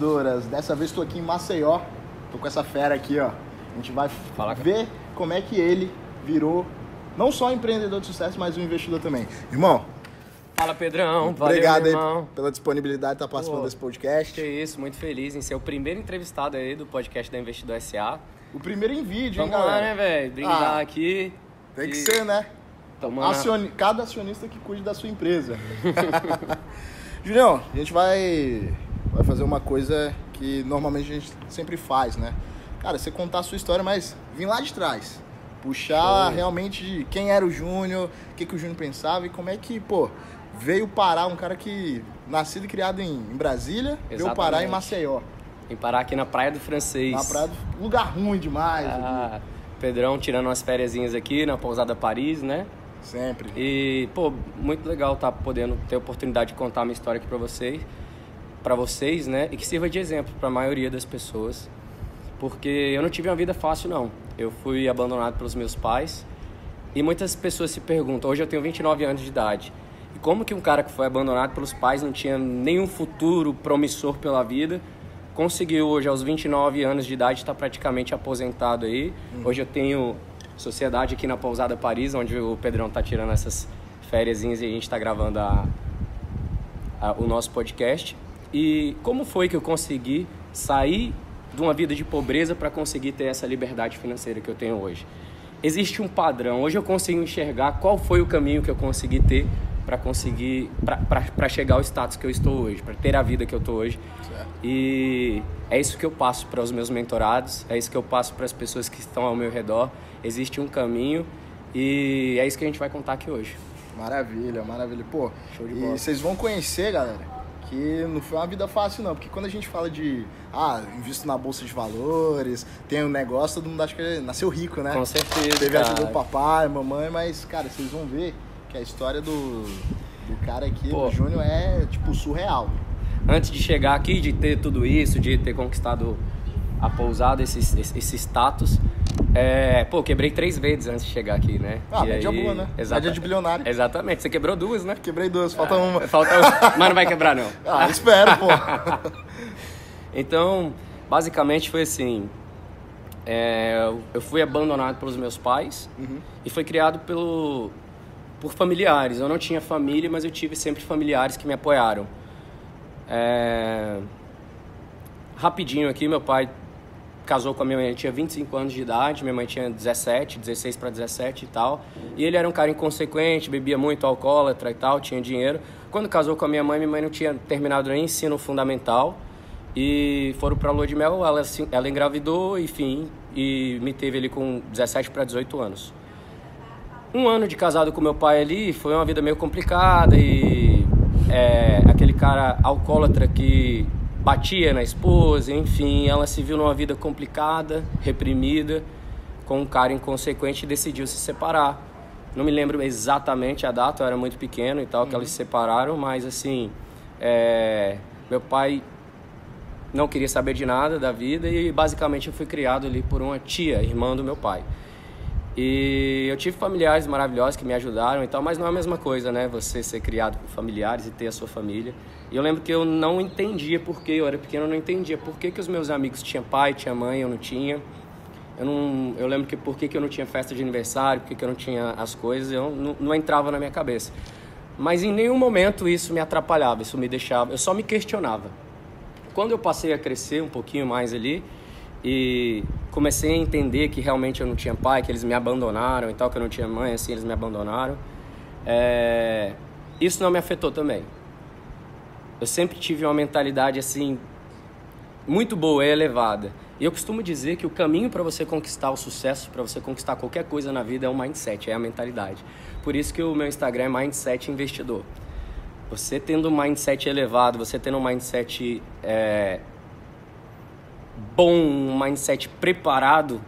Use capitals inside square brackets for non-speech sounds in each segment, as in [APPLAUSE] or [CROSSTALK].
investidoras. Dessa vez estou aqui em Maceió. Tô com essa fera aqui, ó. A gente vai Fala, ver como é que ele virou não só empreendedor de sucesso, mas um investidor também. Irmão, Fala, Pedrão. Valeu, obrigado aí pela disponibilidade de estar participando Pô, desse podcast. Que isso, muito feliz em ser o primeiro entrevistado aí do podcast da Investidor SA. O primeiro em vídeo, Vamos hein, lá, galera? né, velho? Brindar Ah, aqui. Tem que ser, né? Tomando Cada acionista que cuide da sua empresa. [LAUGHS] Julião, a gente vai, vai fazer uma coisa que normalmente a gente sempre faz, né? Cara, você contar a sua história, mas vir lá de trás. Puxar Show. realmente de quem era o Júnior, o que, que o Júnior pensava e como é que, pô, veio parar um cara que nascido e criado em, em Brasília, veio Exatamente. parar em Maceió. Em parar aqui na Praia do Francês. Na praia, do- lugar ruim demais. Ah, Pedrão tirando umas férias aqui na Pousada Paris, né? Sempre. E, pô, muito legal estar podendo ter a oportunidade de contar minha história aqui pra vocês, para vocês, né? E que sirva de exemplo para a maioria das pessoas. Porque eu não tive uma vida fácil, não. Eu fui abandonado pelos meus pais. E muitas pessoas se perguntam, hoje eu tenho 29 anos de idade. E como que um cara que foi abandonado pelos pais, não tinha nenhum futuro promissor pela vida, conseguiu hoje aos 29 anos de idade estar praticamente aposentado aí. Hoje eu tenho sociedade aqui na Pousada Paris, onde o Pedrão tá tirando essas férias e a gente está gravando a, a- o nosso podcast. E como foi que eu consegui sair de uma vida de pobreza para conseguir ter essa liberdade financeira que eu tenho hoje? Existe um padrão. Hoje eu consigo enxergar qual foi o caminho que eu consegui ter para conseguir para chegar ao status que eu estou hoje, para ter a vida que eu estou hoje. Certo. E é isso que eu passo para os meus mentorados, é isso que eu passo para as pessoas que estão ao meu redor. Existe um caminho e é isso que a gente vai contar aqui hoje. Maravilha, maravilha. Pô, Show de e bola. vocês vão conhecer, galera, que não foi uma vida fácil, não. Porque quando a gente fala de, ah, invisto na bolsa de valores, tem um negócio, todo mundo acha que nasceu rico, né? Com certeza. Teve cara. ajuda do papai, mamãe, mas, cara, vocês vão ver que a história do, do cara aqui, Pô. do Júnior, é, tipo, surreal. antes de chegar aqui, de ter tudo isso, de ter conquistado a pousada, esse, esse status, é, pô, quebrei três vezes antes de chegar aqui, né? Ah, E média aí- boa, né? Exata- Média de bilionário. Exatamente, você quebrou duas, né? Quebrei duas, falta uma. Falta uma, mas não vai quebrar não. [LAUGHS] Ah, espero, pô. [LAUGHS] Então, basicamente foi assim, é, eu fui abandonado pelos meus pais Uhum. e foi criado pelo, por familiares. Eu não tinha família, mas eu tive sempre familiares que me apoiaram. É, rapidinho aqui, meu pai casou com a minha mãe, tinha 25 anos de idade, minha mãe tinha 17, 16 para 17 e tal. E ele era um cara inconsequente, bebia muito, alcoólatra e tal, tinha dinheiro. Quando casou com a minha mãe, minha mãe não tinha terminado nem ensino fundamental. E foram pra lua de mel, ela, ela engravidou, enfim, e me teve ali com 17 para 18 anos. Um ano de casado com meu pai ali foi uma vida meio complicada e é, aquele cara alcoólatra que batia na esposa, enfim, ela se viu numa vida complicada, reprimida, com um cara inconsequente e decidiu se separar. Não me lembro exatamente a data, eu era muito pequeno e tal, que elas se separaram, mas assim, é, meu pai não queria saber de nada da vida e basicamente eu fui criado ali por uma tia, irmã do meu pai. E eu tive familiares maravilhosos que me ajudaram e tal, mas não é a mesma coisa, né? Você ser criado por familiares e ter a sua família. E eu lembro que eu não entendia por que eu era pequeno, eu não entendia por que, que os meus amigos tinham pai, tinha mãe, eu não tinha. Eu, não, eu lembro que por que, que eu não tinha festa de aniversário, por que, que eu não tinha as coisas, eu não, não entrava na minha cabeça. Mas em nenhum momento isso me atrapalhava, isso me deixava, eu só me questionava. Quando eu passei a crescer um pouquinho mais ali e comecei a entender que realmente eu não tinha pai, que eles me abandonaram e tal, que eu não tinha mãe, assim, eles me abandonaram, é, isso não me afetou também. Eu sempre tive uma mentalidade assim muito boa e elevada. E eu costumo dizer que o caminho para você conquistar o sucesso, para você conquistar qualquer coisa na vida é o mindset, é a mentalidade. Por isso que o meu Instagram é Mindset Investidor. Você tendo um mindset elevado, você tendo um mindset é, bom, um mindset preparado,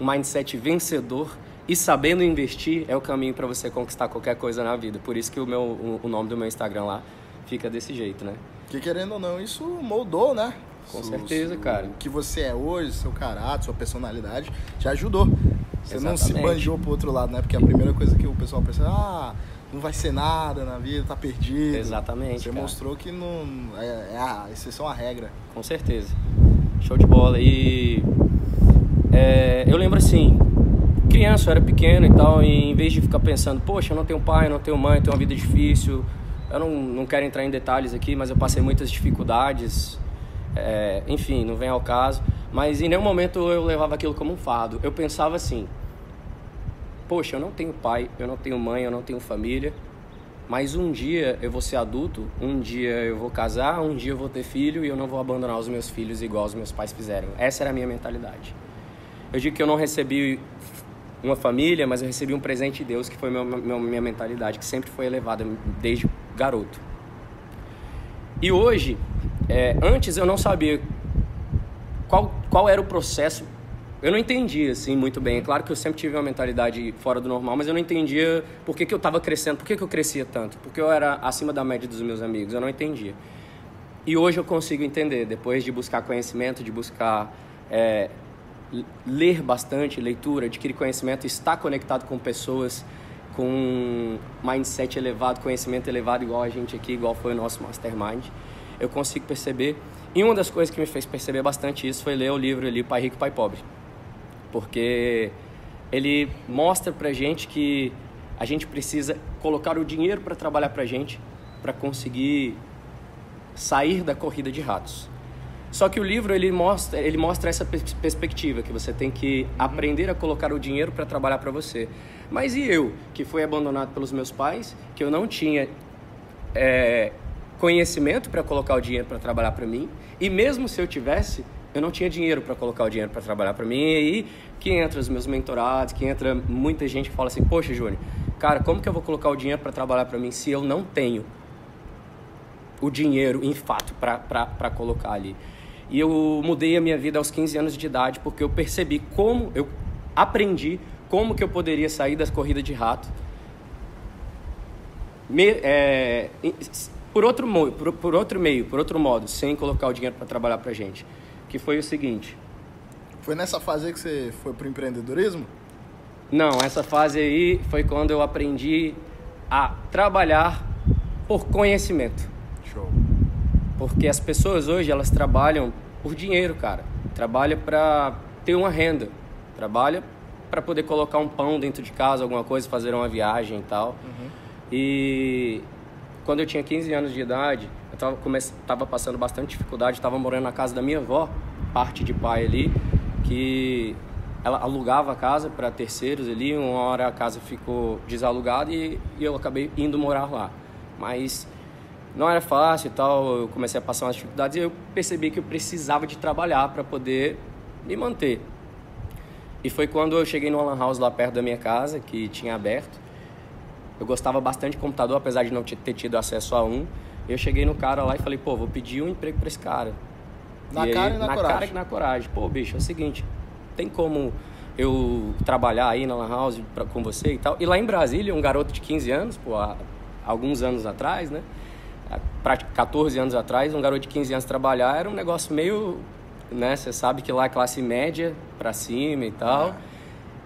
um mindset vencedor e sabendo investir é o caminho para você conquistar qualquer coisa na vida. Por isso que o, meu, o, o nome do meu Instagram lá fica desse jeito, né? Que querendo ou não, isso moldou, né? Com certeza, cara. O que você é hoje, seu caráter, sua personalidade, te ajudou. Você não se Exatamente. banjou pro outro lado, né? Porque a primeira coisa que o pessoal pensa, ah, não vai ser nada na vida, tá perdido. Exatamente. Você cara. mostrou que não é, é a exceção à regra. Com certeza. Show de bola. E é, eu lembro assim, criança, eu era pequeno e tal, e em vez de ficar pensando, poxa, eu não tenho pai, eu não tenho mãe, eu tenho uma vida difícil, eu não, não quero entrar em detalhes aqui, mas eu passei muitas dificuldades, é, enfim, não vem ao caso, mas em nenhum momento eu levava aquilo como um fardo. Eu pensava assim, poxa, eu não tenho pai, eu não tenho mãe, eu não tenho família, mas um dia eu vou ser adulto, um dia eu vou casar, um dia eu vou ter filho e eu não vou abandonar os meus filhos igual os meus pais fizeram. Essa era a minha mentalidade. Eu digo que eu não recebi uma família, mas eu recebi um presente de Deus que foi meu, meu, minha mentalidade, que sempre foi elevada desde garoto. E hoje, é, antes eu não sabia qual, qual era o processo. Eu não entendia assim muito bem. É claro que eu sempre tive uma mentalidade fora do normal, mas eu não entendia por que, que eu estava crescendo, por que, que eu crescia tanto, porque eu era acima da média dos meus amigos. Eu não entendia. E hoje eu consigo entender, depois de buscar conhecimento, de buscar é, ler bastante, leitura, adquirir conhecimento, estar conectado com pessoas com mindset elevado, conhecimento elevado, igual a gente aqui, igual foi o nosso mastermind, eu consigo perceber. E uma das coisas que me fez perceber bastante isso foi ler o livro ali, Pai Rico, Pai Pobre. Porque ele mostra pra gente que a gente precisa colocar o dinheiro para trabalhar pra gente, para conseguir sair da corrida de ratos. Só que o livro ele mostra, ele mostra essa perspectiva que você tem que aprender a colocar o dinheiro para trabalhar para você. Mas e eu, que fui abandonado pelos meus pais, que eu não tinha é, conhecimento para colocar o dinheiro para trabalhar para mim, e mesmo se eu tivesse, eu não tinha dinheiro para colocar o dinheiro para trabalhar para mim. E aí que entra os meus mentorados, que entra muita gente que fala assim: "Poxa, Júnior, cara, como que eu vou colocar o dinheiro para trabalhar para mim se eu não tenho o dinheiro em fato para colocar ali?" E eu mudei a minha vida aos 15 anos de idade porque eu percebi como, eu aprendi como que eu poderia sair das corridas de rato. Me, é, por, outro, por, por outro meio, por outro modo, sem colocar o dinheiro para trabalhar para gente. Que foi o seguinte. Foi nessa fase aí que você foi pro empreendedorismo? Não, essa fase aí foi quando eu aprendi a trabalhar por conhecimento. Show. Porque as pessoas hoje, elas trabalham por dinheiro, cara. Trabalha para ter uma renda. Trabalha para poder colocar um pão dentro de casa, alguma coisa, fazer uma viagem e tal. Uhum. E quando eu tinha 15 anos de idade, eu tava, comece... tava passando bastante dificuldade, estava morando na casa da minha avó, parte de pai ali, que ela alugava a casa para terceiros ali, uma hora a casa ficou desalugada e, e eu acabei indo morar lá. Mas não era fácil e tal, eu comecei a passar umas dificuldades e eu percebi que eu precisava de trabalhar para poder me manter. E foi quando eu cheguei no Lan House lá perto da minha casa, que tinha aberto. Eu gostava bastante de computador, apesar de não ter tido acesso a um. Eu cheguei no cara lá e falei, pô, vou pedir um emprego para esse cara. Na e cara aí, e na, na coragem. cara e na coragem. Pô, bicho, é o seguinte, tem como eu trabalhar aí na Lan House pra, com você e tal? E lá em Brasília, um garoto de 15 anos, pô, há alguns anos atrás, né? Há 14 anos atrás, um garoto de 15 anos trabalhar era um negócio meio, né? Você sabe que lá é classe média pra cima e tal.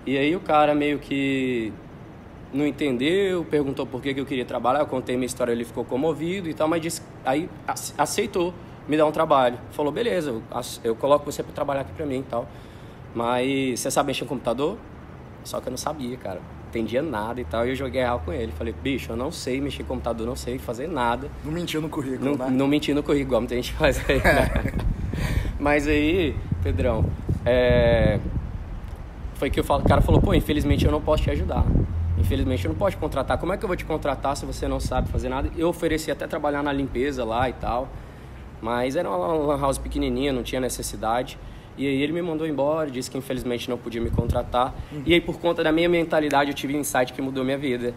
E aí o cara meio que não entendeu, perguntou por que, que eu queria trabalhar, eu contei minha história, ele ficou comovido e tal, mas disse, aí aceitou me dar um trabalho. Falou, beleza, eu, eu coloco você para trabalhar aqui para mim e tal. Mas você sabe mexer no computador? Só que eu não sabia, cara. Entendia nada e tal. E eu joguei real com ele. Falei, bicho, eu não sei mexer no computador, não sei fazer nada. Não mentiu no currículo, não, né? Não menti no currículo, igual muita gente faz aí. Né? [LAUGHS] Mas aí, Pedrão, é... foi que o cara falou, pô, infelizmente eu não posso te ajudar. Infelizmente eu não posso contratar. Como é que eu vou te contratar se você não sabe fazer nada? Eu ofereci até trabalhar na limpeza lá e tal. Mas era uma lan house pequenininha, não tinha necessidade. E aí ele me mandou embora, disse que infelizmente não podia me contratar. Uhum. E aí por conta da minha mentalidade eu tive um insight que mudou minha vida.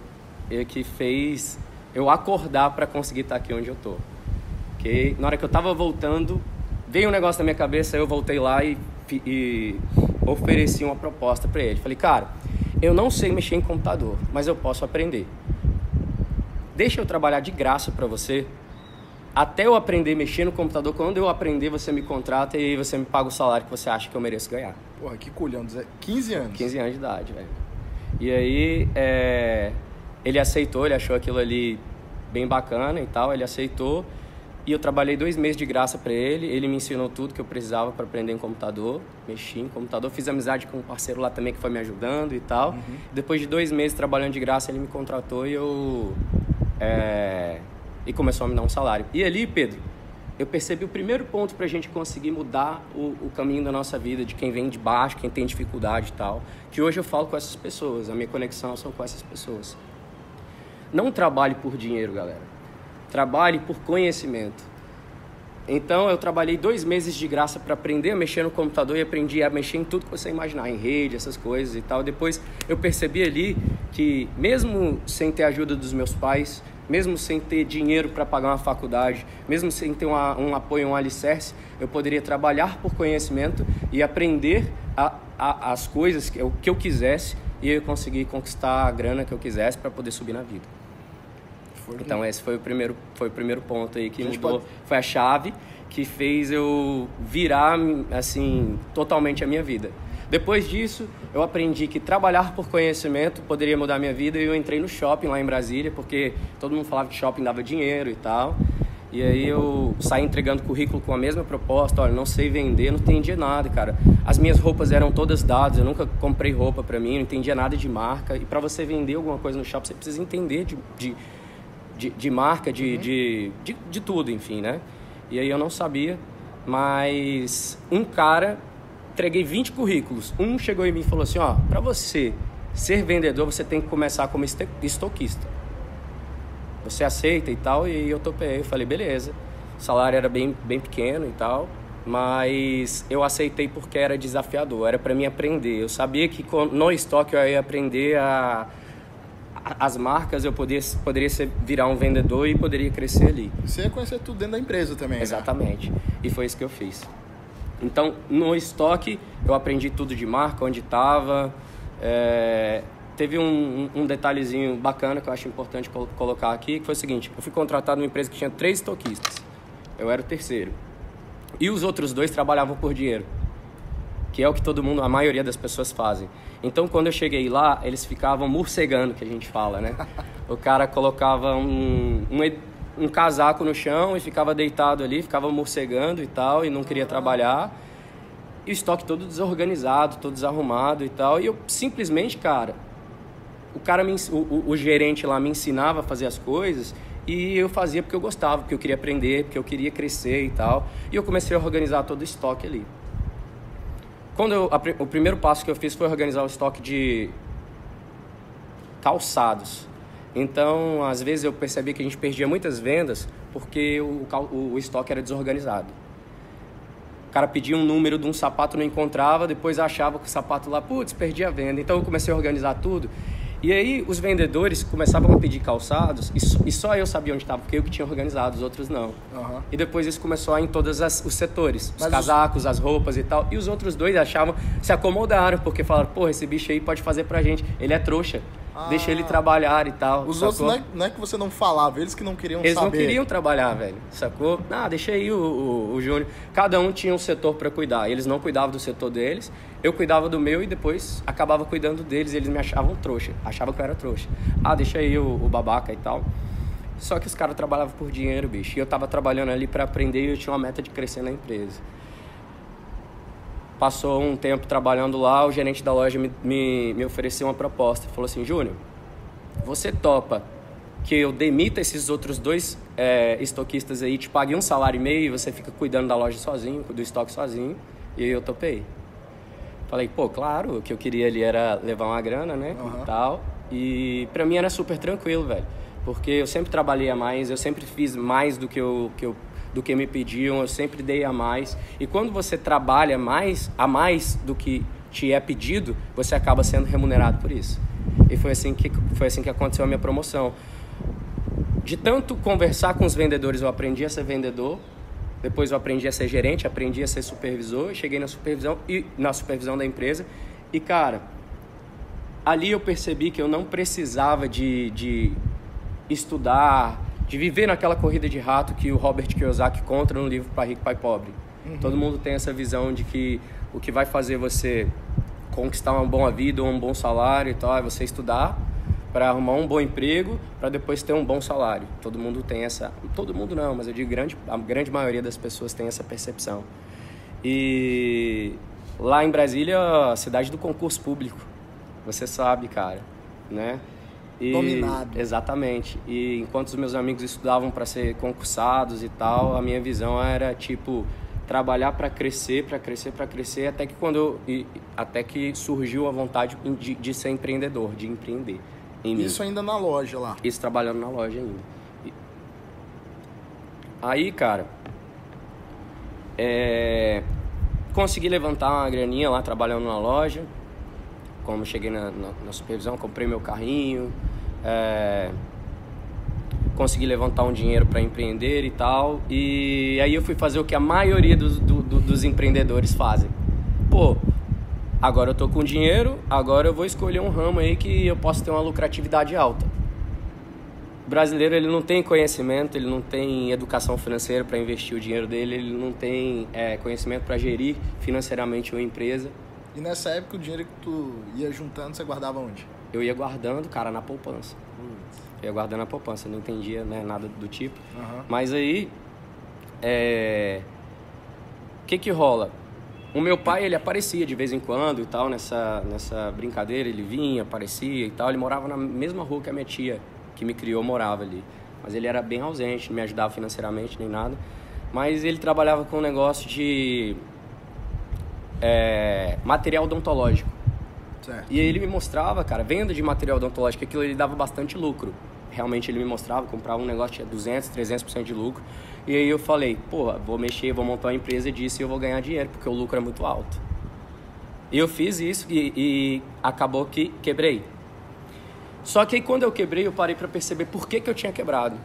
E que fez eu acordar para conseguir estar aqui onde eu tô. Que na hora que eu tava voltando, veio um negócio na minha cabeça, eu voltei lá e, e ofereci uma proposta para ele. Falei, cara, eu não sei mexer em computador, mas eu posso aprender. Deixa eu trabalhar de graça para você até eu aprender a mexer no computador, quando eu aprender, você me contrata e você me paga o salário que você acha que eu mereço ganhar. Porra, que culhão, 15 anos. 15 anos de idade, velho. E aí, é... Ele aceitou, ele achou aquilo ali bem bacana e tal, ele aceitou. E eu trabalhei dois meses de graça para ele. Ele me ensinou tudo que eu precisava para aprender em computador, mexi em computador. Fiz amizade com um parceiro lá também que foi me ajudando e tal. Uhum. Depois de dois meses trabalhando de graça, ele me contratou e eu. É, e começou a me dar um salário. E ali, Pedro, eu percebi o primeiro ponto para a gente conseguir mudar o, o, caminho da nossa vida, de quem vem de baixo, quem tem dificuldade e tal. Que hoje eu falo com essas pessoas, a minha conexão são com essas pessoas. Não trabalhe por dinheiro, galera. Trabalhe por conhecimento. Então eu trabalhei dois meses de graça para aprender a mexer no computador e aprendi a mexer em tudo que você imaginar, em rede, essas coisas e tal. Depois eu percebi ali que mesmo sem ter a ajuda dos meus pais, mesmo sem ter dinheiro para pagar uma faculdade, mesmo sem ter uma, um apoio, um alicerce, eu poderia trabalhar por conhecimento e aprender a, a, as coisas que eu, que eu quisesse e eu conseguir conquistar a grana que eu quisesse para poder subir na vida. Então esse foi o primeiro, foi o primeiro ponto aí que mudou, pode... foi a chave que fez eu virar assim totalmente a minha vida. Depois disso, eu aprendi que trabalhar por conhecimento poderia mudar minha vida e eu entrei no shopping lá em Brasília, porque todo mundo falava que shopping dava dinheiro e tal. E aí eu saí entregando currículo com a mesma proposta, olha, não sei vender, não entendia nada, cara. As minhas roupas eram todas dadas, eu nunca comprei roupa para mim, não entendia nada de marca. E para você vender alguma coisa no shopping, você precisa entender de, de, de, de marca, de, uhum. de, de, de tudo, enfim, né? E aí eu não sabia, mas um cara entreguei 20 currículos. Um chegou em mim e falou assim: ó, para você ser vendedor, você tem que começar como estoquista. Você aceita e tal? E eu topei. Eu falei: beleza. O salário era bem, bem pequeno e tal, mas eu aceitei porque era desafiador, era para mim aprender. Eu sabia que no estoque eu ia aprender a as marcas eu poderia, poderia ser, virar um vendedor e poderia crescer ali. Você ia conhecer tudo dentro da empresa também. Né? Exatamente. Né? E foi isso que eu fiz. Então, no estoque, eu aprendi tudo de marca, onde estava. É, teve um, um, detalhezinho bacana que eu acho importante colocar aqui, que foi o seguinte: eu fui contratado numa empresa que tinha três estoquistas. Eu era o terceiro. E os outros dois trabalhavam por dinheiro, que é o que todo mundo, a maioria das pessoas fazem. Então, quando eu cheguei lá, eles ficavam morcegando, que a gente fala, né? [LAUGHS] O cara colocava um, um um casaco no chão e ficava deitado ali, ficava morcegando e tal, e não queria trabalhar. E o estoque todo desorganizado, todo desarrumado e tal. E eu simplesmente, cara, o cara me, o, o, gerente lá me ensinava a fazer as coisas e eu fazia porque eu gostava, porque eu queria aprender, porque eu queria crescer e tal. E eu comecei a organizar todo o estoque ali. Quando eu, a, o primeiro passo que eu fiz foi organizar o estoque de calçados. Então, às vezes eu percebi que a gente perdia muitas vendas porque o, o, o estoque era desorganizado. O cara pedia um número de um sapato, não encontrava, depois achava que o sapato lá, putz, perdi a venda. Então eu comecei a organizar tudo. E aí os vendedores começavam a pedir calçados e, só eu sabia onde estava, porque eu que tinha organizado, os outros não. Uhum. E depois isso começou a ir em todos os setores, os Mas casacos, os... as roupas e tal. E os outros dois achavam, se acomodaram, porque falaram, porra, esse bicho aí pode fazer pra gente, ele é trouxa. Ah. Deixa ele trabalhar e tal. Os sacou? outros não é, não é, que você não falava, eles que não queriam eles saber. Eles não queriam trabalhar, velho. Sacou? Ah, deixa aí o, o, o Júnior. Cada um tinha um setor para cuidar. Eles não cuidavam do setor deles, eu cuidava do meu e depois acabava cuidando deles. Eles me achavam trouxa. Achavam que eu era trouxa. Ah, deixa aí o, o babaca e tal. Só que os caras trabalhavam por dinheiro, bicho. E eu tava trabalhando ali para aprender e eu tinha uma meta de crescer na empresa. Passou um tempo trabalhando lá, o gerente da loja me, me, me ofereceu uma proposta. Falou assim, Júnior, você topa que eu demita esses outros dois é, estoquistas aí, te pague um salário e meio e você fica cuidando da loja sozinho, do estoque sozinho. E eu topei. Falei, pô, claro, o que eu queria ali era levar uma grana, né? Uhum. E tal. E pra mim era super tranquilo, velho. Porque eu sempre trabalhei a mais, eu sempre fiz mais do que eu, que eu do que me pediam, eu sempre dei a mais. E quando você trabalha mais, a mais do que te é pedido, você acaba sendo remunerado por isso. E foi assim que, foi assim que aconteceu a minha promoção. De tanto conversar com os vendedores, eu aprendi a ser vendedor. Depois eu aprendi a ser gerente, aprendi a ser supervisor. Cheguei na supervisão e na supervisão da empresa. E cara, ali eu percebi que eu não precisava de, de estudar, de viver naquela corrida de rato que o Robert Kiyosaki conta no livro Pai Rico, Pai Pobre. Uhum. Todo mundo tem essa visão de que o que vai fazer você conquistar uma boa vida, um bom salário e tal, é você estudar, para arrumar um bom emprego, para depois ter um bom salário. Todo mundo tem essa, todo mundo não, mas eu digo grande, a grande maioria das pessoas tem essa percepção. E lá em Brasília, a cidade do concurso público, você sabe, cara, né? E, Dominado. Exatamente. E enquanto os meus amigos estudavam para ser concursados e tal, a minha visão era tipo trabalhar para crescer, para crescer, para crescer, até que quando eu, e, até que surgiu a vontade de, de ser empreendedor, de empreender. Isso ainda na loja lá. Isso trabalhando na loja ainda. E... Aí, cara, é... consegui levantar uma graninha lá trabalhando na loja. Como cheguei na, na, na supervisão, comprei meu carrinho, é... consegui levantar um dinheiro para empreender e tal. E aí eu fui fazer o que a maioria dos, do, do, dos empreendedores fazem. Pô, Agora eu tô com dinheiro, agora eu vou escolher um ramo aí que eu possa ter uma lucratividade alta. O brasileiro ele não tem conhecimento, ele não tem educação financeira para investir o dinheiro dele, ele não tem é, conhecimento para gerir financeiramente uma empresa. E nessa época o dinheiro que tu ia juntando, você guardava onde? Eu ia guardando, cara, na poupança. Eu ia guardando na poupança, não entendia né, nada do tipo. Uhum. Mas aí, é... o que que rola? O meu pai, ele aparecia de vez em quando e tal, nessa, nessa brincadeira, ele vinha, aparecia e tal. Ele morava na mesma rua que a minha tia, que me criou, morava ali. Mas ele era bem ausente, não me ajudava financeiramente nem nada. Mas ele trabalhava com um negócio de é, material odontológico. Certo. E ele me mostrava, cara, venda de material odontológico, aquilo ele dava bastante lucro. Realmente ele me mostrava, comprava um negócio, tinha 200, 300% de lucro. E aí eu falei, porra, vou mexer, vou montar uma empresa disso e eu vou ganhar dinheiro, porque o lucro é muito alto. E eu fiz isso e, e acabou que quebrei. Só que aí quando eu quebrei, eu parei para perceber por que, que eu tinha quebrado.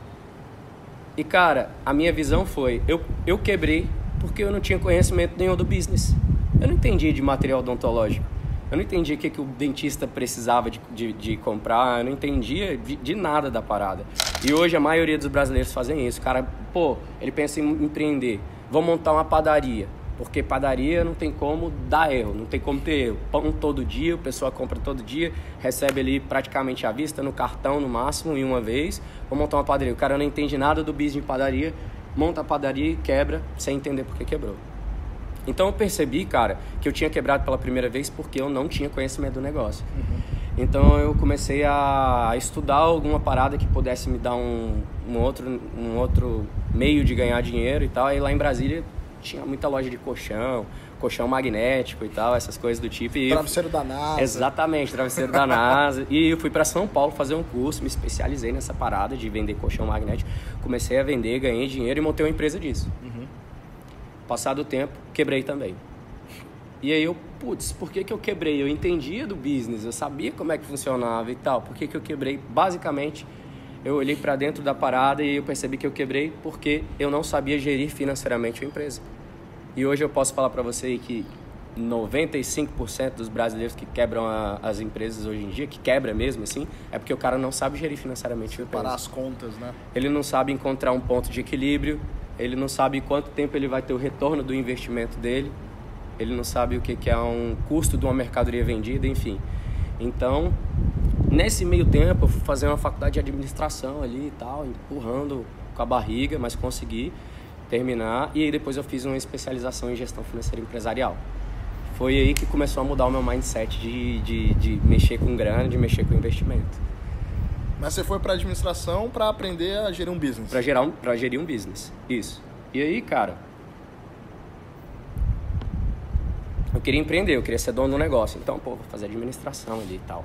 E cara, a minha visão foi, eu, eu quebrei porque eu não tinha conhecimento nenhum do business. Eu não entendia de material odontológico. Eu não entendia o que, que o dentista precisava de, de, de comprar, eu não entendia de, de, nada da parada. E hoje a maioria dos brasileiros fazem isso. O cara, pô, ele pensa em empreender. Vou montar uma padaria. Porque padaria não tem como dar erro, não tem como ter. Pão todo dia, a pessoa compra todo dia, recebe ali praticamente à vista, no cartão no máximo, em uma vez. Vou montar uma padaria. O cara não entende nada do business de padaria, monta a padaria e quebra sem entender por que quebrou. Então eu percebi, cara, que eu tinha quebrado pela primeira vez porque eu não tinha conhecimento do negócio. Uhum. Então eu comecei a estudar alguma parada que pudesse me dar um, um, outro, um outro meio de ganhar dinheiro e tal. Aí lá em Brasília tinha muita loja de colchão, colchão magnético e tal, essas coisas do tipo. E travesseiro da NASA. Exatamente, travesseiro da NASA. E eu fui para São Paulo fazer um curso, me especializei nessa parada de vender colchão magnético. Comecei a vender, ganhei dinheiro e montei uma empresa disso. Uhum. Passado o tempo, quebrei também. E aí eu, putz, por que, que eu quebrei? Eu entendia do business, eu sabia como é que funcionava e tal. Por que, que eu quebrei? Basicamente, eu olhei para dentro da parada e eu percebi que eu quebrei porque eu não sabia gerir financeiramente a empresa. E hoje eu posso falar para você que 95% dos brasileiros que quebram a, as empresas hoje em dia, que quebra mesmo assim, é porque o cara não sabe gerir financeiramente a empresa. Parar as contas, né? Ele não sabe encontrar um ponto de equilíbrio, ele não sabe quanto tempo ele vai ter o retorno do investimento dele, ele não sabe o que é um custo de uma mercadoria vendida, enfim. Então, nesse meio tempo, eu fui fazer uma faculdade de administração ali e tal, empurrando com a barriga, mas consegui terminar. E aí depois eu fiz uma especialização em gestão financeira empresarial. Foi aí que começou a mudar o meu mindset de, de, de mexer com grana, de mexer com investimento. Mas você foi para administração para aprender a gerir um business? Para gerar um, para gerir um business. Isso. E aí, cara, eu queria empreender, eu queria ser dono do negócio. Então, pô, vou fazer administração ali e tal.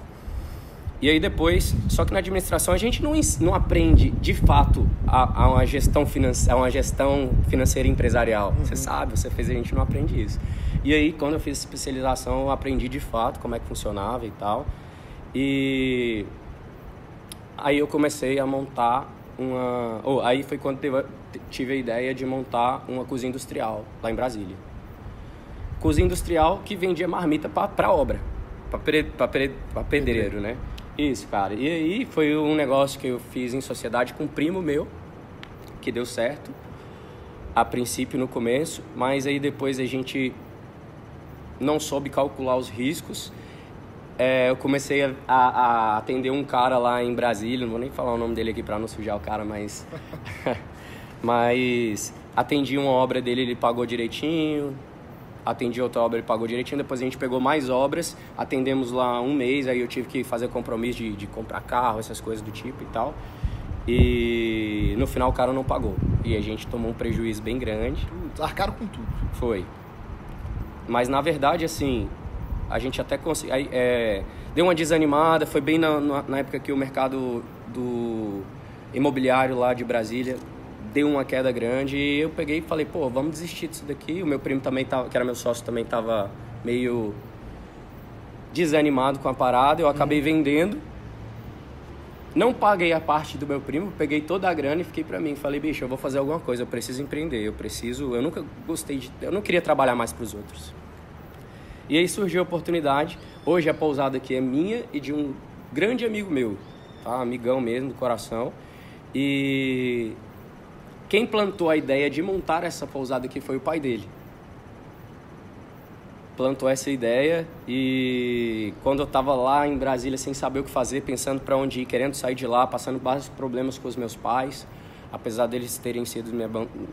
E aí depois, só que na administração a gente não, não aprende de fato a, a uma gestão financeira, uma gestão financeira empresarial. Uhum. Você sabe, você fez, a gente não aprende isso. E aí quando eu fiz especialização, eu aprendi de fato como é que funcionava e tal. E Aí eu comecei a montar uma. Oh, aí foi quando tive a ideia de montar uma cozinha industrial lá em Brasília. Cozinha industrial que vendia marmita para obra, para pedreiro, né? Isso, cara. E aí foi um negócio que eu fiz em sociedade com um primo meu, que deu certo. A princípio no começo, mas aí depois a gente não soube calcular os riscos é, eu comecei a, a, atender um cara lá em Brasília, não vou nem falar o nome dele aqui para não sujar o cara, mas. [LAUGHS] mas atendi uma obra dele, ele pagou direitinho. Atendi outra obra, ele pagou direitinho. Depois a gente pegou mais obras, atendemos lá um mês, aí eu tive que fazer compromisso de, de comprar carro, essas coisas do tipo e tal. E no final o cara não pagou. E a gente tomou um prejuízo bem grande. Arcaram com tudo. Foi. Mas na verdade, assim, a gente até conseguiu. É, deu uma desanimada, foi bem na, na, época que o mercado do imobiliário lá de Brasília deu uma queda grande e eu peguei e falei, pô, vamos desistir disso daqui. O meu primo também tava, que era meu sócio, também tava meio desanimado com a parada. Eu acabei uhum. vendendo. Não paguei a parte do meu primo, peguei toda a grana e fiquei para mim. Falei, bicho, eu vou fazer alguma coisa, eu preciso empreender, eu preciso. Eu nunca gostei de. Eu não queria trabalhar mais para os outros. E aí surgiu a oportunidade. Hoje a pousada aqui é minha e de um grande amigo meu, tá? Amigão mesmo do coração. E quem plantou a ideia de montar essa pousada aqui foi o pai dele. Plantou essa ideia e quando eu estava lá em Brasília sem saber o que fazer, pensando para onde ir, querendo sair de lá, passando vários problemas com os meus pais, apesar deles terem sido me,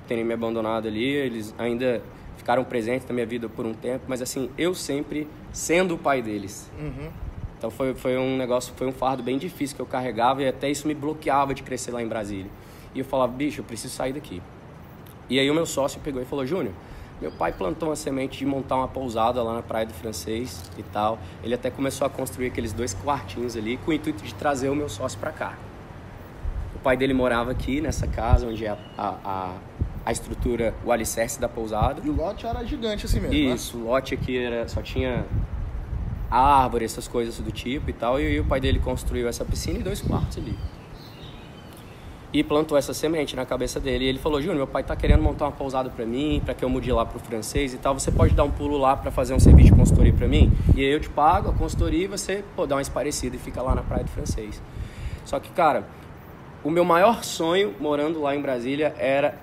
terem me abandonado ali, eles ainda ficaram presentes na minha vida por um tempo, mas assim, eu sempre sendo o pai deles. Uhum. Então foi, foi um negócio, foi um fardo bem difícil que eu carregava e até isso me bloqueava de crescer lá em Brasília. E eu falava, bicho, eu preciso sair daqui. E aí o meu sócio pegou e falou, Júnior, meu pai plantou uma semente de montar uma pousada lá na Praia do Francês e tal. Ele até começou a construir aqueles dois quartinhos ali com o intuito de trazer o meu sócio para cá. O pai dele morava aqui nessa casa onde é a, a, a a estrutura, o alicerce da pousada. E o lote era gigante assim mesmo, né? Isso, né? o lote aqui era, só tinha árvore, essas coisas do tipo e tal. E, e o pai dele construiu essa piscina e dois quartos ali. E plantou essa semente na cabeça dele. E ele falou: Júnior, meu pai tá querendo montar uma pousada para mim, para que eu mude lá pro francês e tal. Você pode dar um pulo lá para fazer um serviço de consultoria para mim? E aí eu te pago a consultoria e você pô, dá uma esparecida e fica lá na praia do francês. Só que, cara, o meu maior sonho morando lá em Brasília era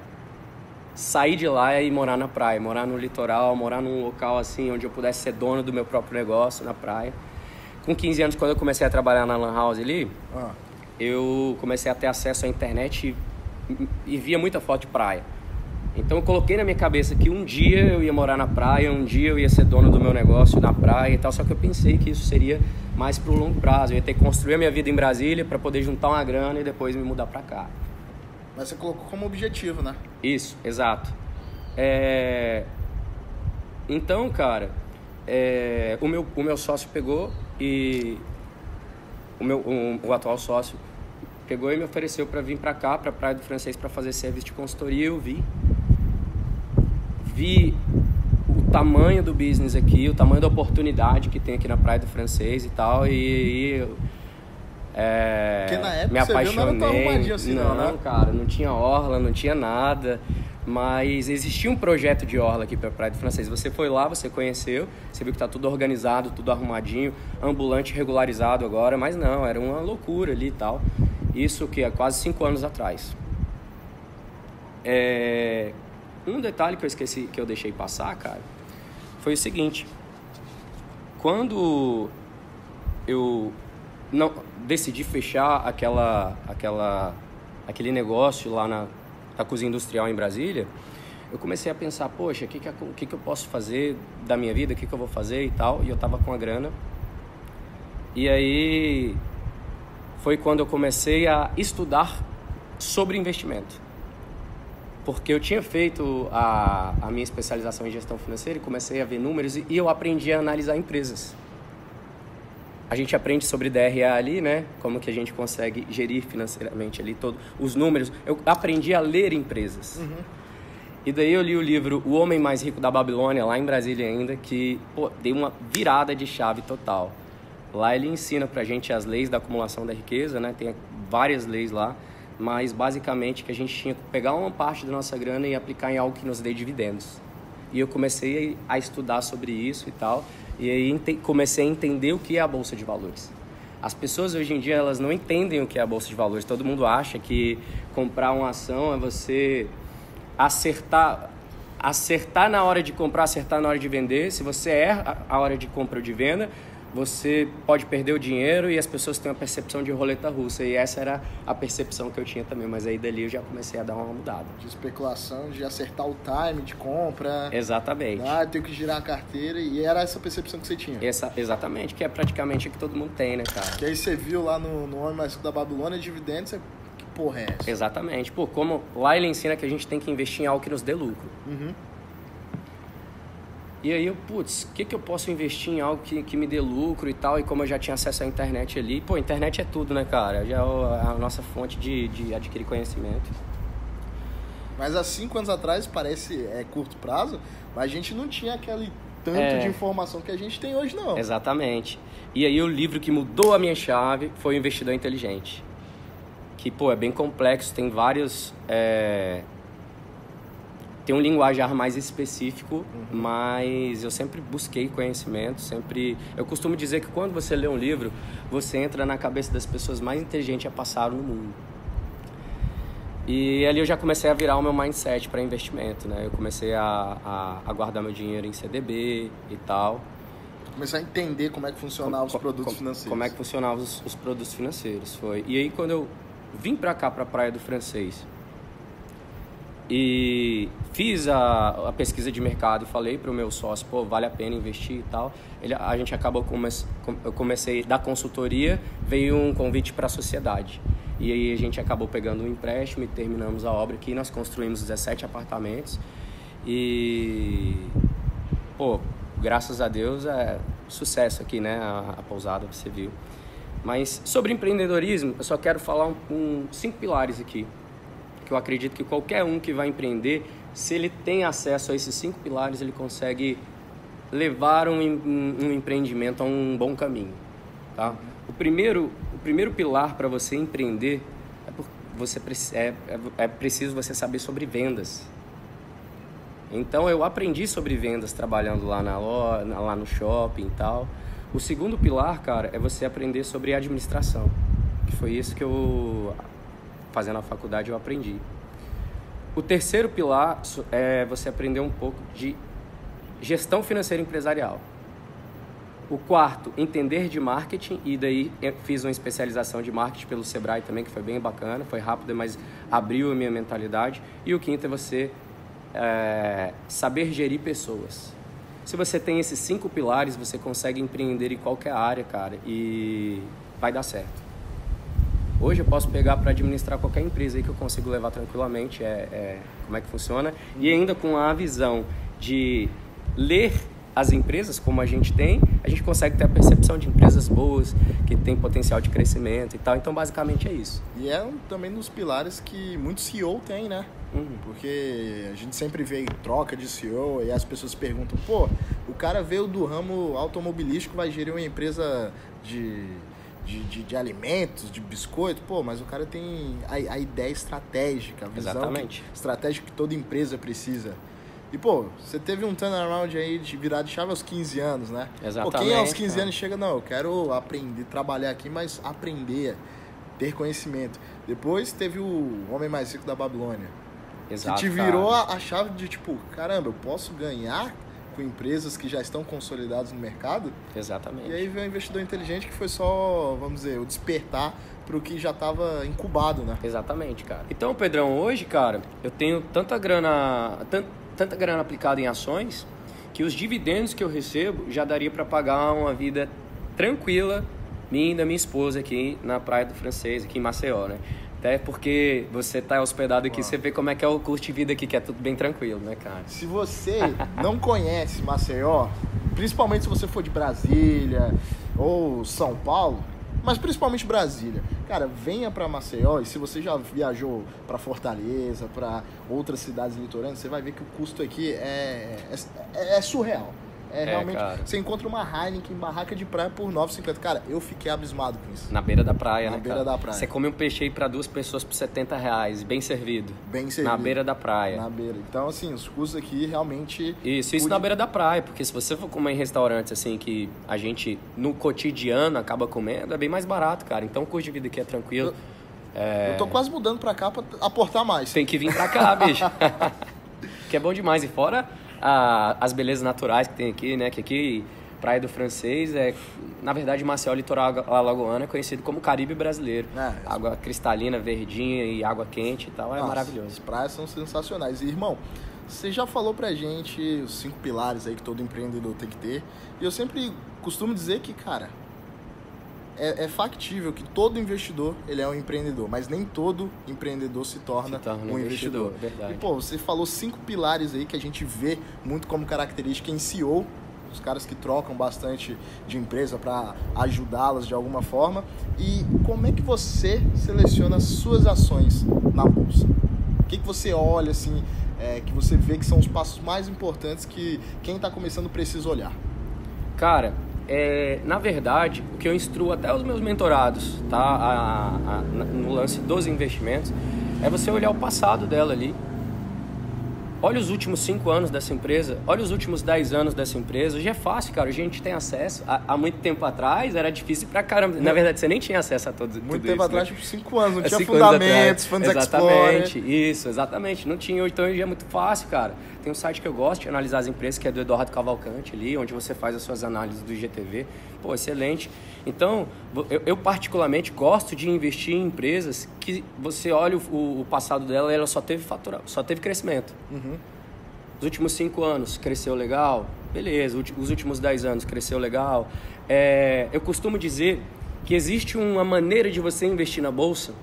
sair de lá e morar na praia, morar no litoral, morar num local assim onde eu pudesse ser dono do meu próprio negócio na praia. Com 15 anos, quando eu comecei a trabalhar na Lan House ali, ah. eu comecei a ter acesso à internet e, e via muita foto de praia. Então eu coloquei na minha cabeça que um dia eu ia morar na praia, um dia eu ia ser dono do meu negócio na praia e tal, só que eu pensei que isso seria mais para o longo prazo. Eu ia ter que construir a minha vida em Brasília para poder juntar uma grana e depois me mudar para cá. Mas você colocou como objetivo, né? Isso, exato. É... Então, cara, é... o, meu, o meu sócio pegou e. O, meu, o, o atual sócio pegou e me ofereceu para vir para cá, para Praia do Francês, para fazer serviço de consultoria. Eu vi. Vi o tamanho do business aqui, o tamanho da oportunidade que tem aqui na Praia do Francês e tal. E, e é, Porque na época me apaixonei. Viu, não era assim, não, não, né? cara, não tinha orla, não tinha nada. Mas existia um projeto de orla aqui para Praia do Francês. Você foi lá, você conheceu, você viu que tá tudo organizado, tudo arrumadinho, ambulante regularizado agora, mas não, era uma loucura ali e tal. Isso que é quase cinco anos atrás. É... Um detalhe que eu esqueci, que eu deixei passar, cara, foi o seguinte. Quando eu não decidi fechar aquela, aquela, aquele negócio lá na, na cozinha industrial em Brasília, eu comecei a pensar, poxa, o que, que, que, que eu posso fazer da minha vida, o que, que eu vou fazer e tal. E eu tava com a grana. E aí foi quando eu comecei a estudar sobre investimento. Porque eu tinha feito a, a minha especialização em gestão financeira e comecei a ver números e, e eu aprendi a analisar empresas a gente aprende sobre DRA ali, né? Como que a gente consegue gerir financeiramente ali todos os números. Eu aprendi a ler empresas. Uhum. E daí eu li o livro O Homem Mais Rico da Babilônia, lá em Brasília ainda, que pô, deu uma virada de chave total. Lá ele ensina pra gente as leis da acumulação da riqueza, né? Tem várias leis lá, mas basicamente que a gente tinha que pegar uma parte da nossa grana e aplicar em algo que nos dê dividendos. E eu comecei a estudar sobre isso e tal. E aí comecei a entender o que é a bolsa de valores. As pessoas hoje em dia elas não entendem o que é a bolsa de valores. Todo mundo acha que comprar uma ação é você acertar acertar na hora de comprar, acertar na hora de vender. Se você erra a hora de compra ou de venda, você pode perder o dinheiro e as pessoas têm uma percepção de roleta russa. E essa era a percepção que eu tinha também. Mas aí dali eu já comecei a dar uma mudada. De especulação, de acertar o time de compra. Exatamente. Ah, tenho que girar a carteira. E era essa percepção que você tinha. Essa, exatamente, que é praticamente o que todo mundo tem, né, cara? Que aí você viu lá no, no Homem Mais da Babilônia, dividendos, você... Que porra é essa? Exatamente. Pô, como lá ele ensina que a gente tem que investir em algo que nos dê lucro. Uhum. E aí eu, putz, o que, que eu posso investir em algo que, que me dê lucro e tal? E como eu já tinha acesso à internet ali, pô, internet é tudo, né, cara? Já é a nossa fonte de, de adquirir conhecimento. Mas há cinco anos atrás parece é curto prazo, mas a gente não tinha aquele tanto É. de informação que a gente tem hoje, não. Exatamente. E aí o livro que mudou a minha chave foi o Investidor Inteligente. Que, pô, é bem complexo, tem vários... é, Tem um linguajar mais específico, mas eu sempre busquei conhecimento, sempre... Eu costumo dizer que quando você lê um livro, você entra na cabeça das pessoas mais inteligentes a passaram no mundo. E ali eu já comecei a virar o meu mindset para investimento, né? Eu comecei a, a, a guardar meu dinheiro em CDB e tal. Começar a entender como é que funcionavam os produtos co- financeiros. Como é que funcionavam os, os produtos financeiros, foi. E aí quando eu vim pra cá, pra Praia do Francês, e fiz a, a pesquisa de mercado e falei pro meu sócio, pô, vale a pena investir e tal. Ele, a gente acabou, come, com- eu comecei da consultoria, veio um convite para a sociedade. E aí a gente acabou pegando um empréstimo e terminamos a obra aqui. Nós construímos 17 apartamentos e pô, graças a Deus é sucesso aqui, né? A, a pousada, você viu. Mas sobre empreendedorismo, eu só quero falar um, um- cinco pilares aqui. Que eu acredito que qualquer um que vai empreender, se ele tem acesso a esses cinco pilares, ele consegue levar um, um, empreendimento a um bom caminho. Tá? O, primeiro, o primeiro pilar para você empreender é, por, você, é, é, é preciso você saber sobre vendas. Então eu aprendi sobre vendas trabalhando lá na lá no shopping e tal. O segundo pilar, cara, é você aprender sobre administração. Que foi isso que eu fazendo a faculdade eu aprendi. O terceiro pilar é você aprender um pouco de gestão financeira empresarial. O quarto, entender de marketing, e daí eu fiz uma especialização de marketing pelo Sebrae também, que foi bem bacana, foi rápida, mas abriu a minha mentalidade. E o quinto é você é, saber gerir pessoas. Se você tem esses cinco pilares, você consegue empreender em qualquer área, cara, e vai dar certo. Hoje eu posso pegar para administrar qualquer empresa aí que eu consigo levar tranquilamente, é, é, como é que funciona, e ainda com a visão de ler as empresas como a gente tem, a gente consegue ter a percepção de empresas boas, que tem potencial de crescimento e tal. Então, basicamente é isso. E é um, também dos pilares que muito CEO tem, né? Uhum. Porque a gente sempre vê troca de CEO e as pessoas perguntam, pô, o cara veio do ramo automobilístico, vai gerir uma empresa de, de, de, de alimentos, de biscoito, pô, mas o cara tem a, a ideia estratégica, a visão Exatamente. que- estratégica que toda empresa precisa. E, pô, você teve um turnaround aí de virar de chave aos 15 anos, né? Pô, quem aos Exatamente, 15 cara. anos chega, não, eu quero aprender, trabalhar aqui, mas aprender, ter conhecimento. Depois teve o Homem Mais Rico da Babilônia. Exato. que te virou a, a chave de tipo, caramba, eu posso ganhar com empresas que já estão consolidadas no mercado? Exatamente. E aí veio o investidor inteligente que foi só, vamos dizer, o despertar para o que já estava incubado, né? Exatamente, cara. Então, Pedrão, hoje, cara, eu tenho tanta grana, tan- tanta grana aplicada em ações que os dividendos que eu recebo já daria para pagar uma vida tranquila minha e da minha esposa aqui na Praia do Francês, aqui em Maceió, né? Até porque você tá hospedado aqui, você vê como é que é o custo de vida aqui, que é tudo bem tranquilo, né, cara? Se você não conhece Maceió, principalmente se você for de Brasília ou São Paulo, mas principalmente Brasília, cara, venha para Maceió e se você já viajou para Fortaleza, para outras cidades litorâneas, você vai ver que o custo aqui é, é, é surreal. É, É, realmente. cara. Você encontra uma Heineken em barraca de praia por 9,50. Cara, eu fiquei abismado com isso. Na beira da praia, Na né, beira cara? da praia. Você come um peixe aí pra duas pessoas por 70 reais, bem servido. Bem servido. Na beira da praia. Na beira. Então, assim, os custos aqui realmente. Isso, isso Pude- na beira da praia, porque se você for comer em restaurantes assim que a gente no cotidiano acaba comendo, é bem mais barato, cara. Então o custo de vida aqui é tranquilo. Eu tô quase mudando pra cá pra aportar mais. Tem que vir pra cá, bicho. [LAUGHS] que é bom demais. E fora a- as belezas naturais que tem aqui, né? Que aqui Praia do Francês é, na verdade, Maceió Litoral Alagoano é conhecido como Caribe brasileiro. É, água cristalina, verdinha e água quente e tal, é Nossa, maravilhoso. As praias são sensacionais. E, irmão, você já falou pra gente os cinco pilares aí que todo empreendedor tem que ter. E eu sempre costumo dizer que, cara, é, é, factível que todo investidor ele é um empreendedor, mas nem todo empreendedor se torna, se torna um investidor. investidor. E, pô, você falou cinco pilares aí que a gente vê muito como característica em CEO, os caras que trocam bastante de empresa para ajudá-las de alguma forma. E como é que você seleciona as suas ações na bolsa? O que, que você olha assim, é, que você vê que são os passos mais importantes que quem está começando precisa olhar? Cara, é, na verdade, o que eu instruo até os meus mentorados, tá? A, a, no lance dos investimentos, é você olhar o passado dela ali. Olha os últimos cinco anos dessa empresa, olha os últimos dez anos dessa empresa. Hoje é fácil, cara. Hoje a gente tem acesso. Há, muito tempo atrás era difícil pra caramba. Na verdade, você nem tinha acesso a todos. Muito tudo tempo isso, atrás, né? tipo, cinco anos, não é tinha fundamentos, fundos Exatamente, isso, exatamente. Não tinha. Então hoje é muito fácil, cara. Tem um site que eu gosto de analisar as empresas, que é do Eduardo Cavalcante ali, onde você faz as suas análises do IGTV. Pô, excelente. Então, eu, eu particularmente gosto de investir em empresas que você olha o, o passado dela e ela só teve fatura, só teve crescimento. Uhum. Os últimos cinco anos cresceu legal, beleza. Os últimos dez anos cresceu legal. É, eu costumo dizer que existe uma maneira de você investir na bolsa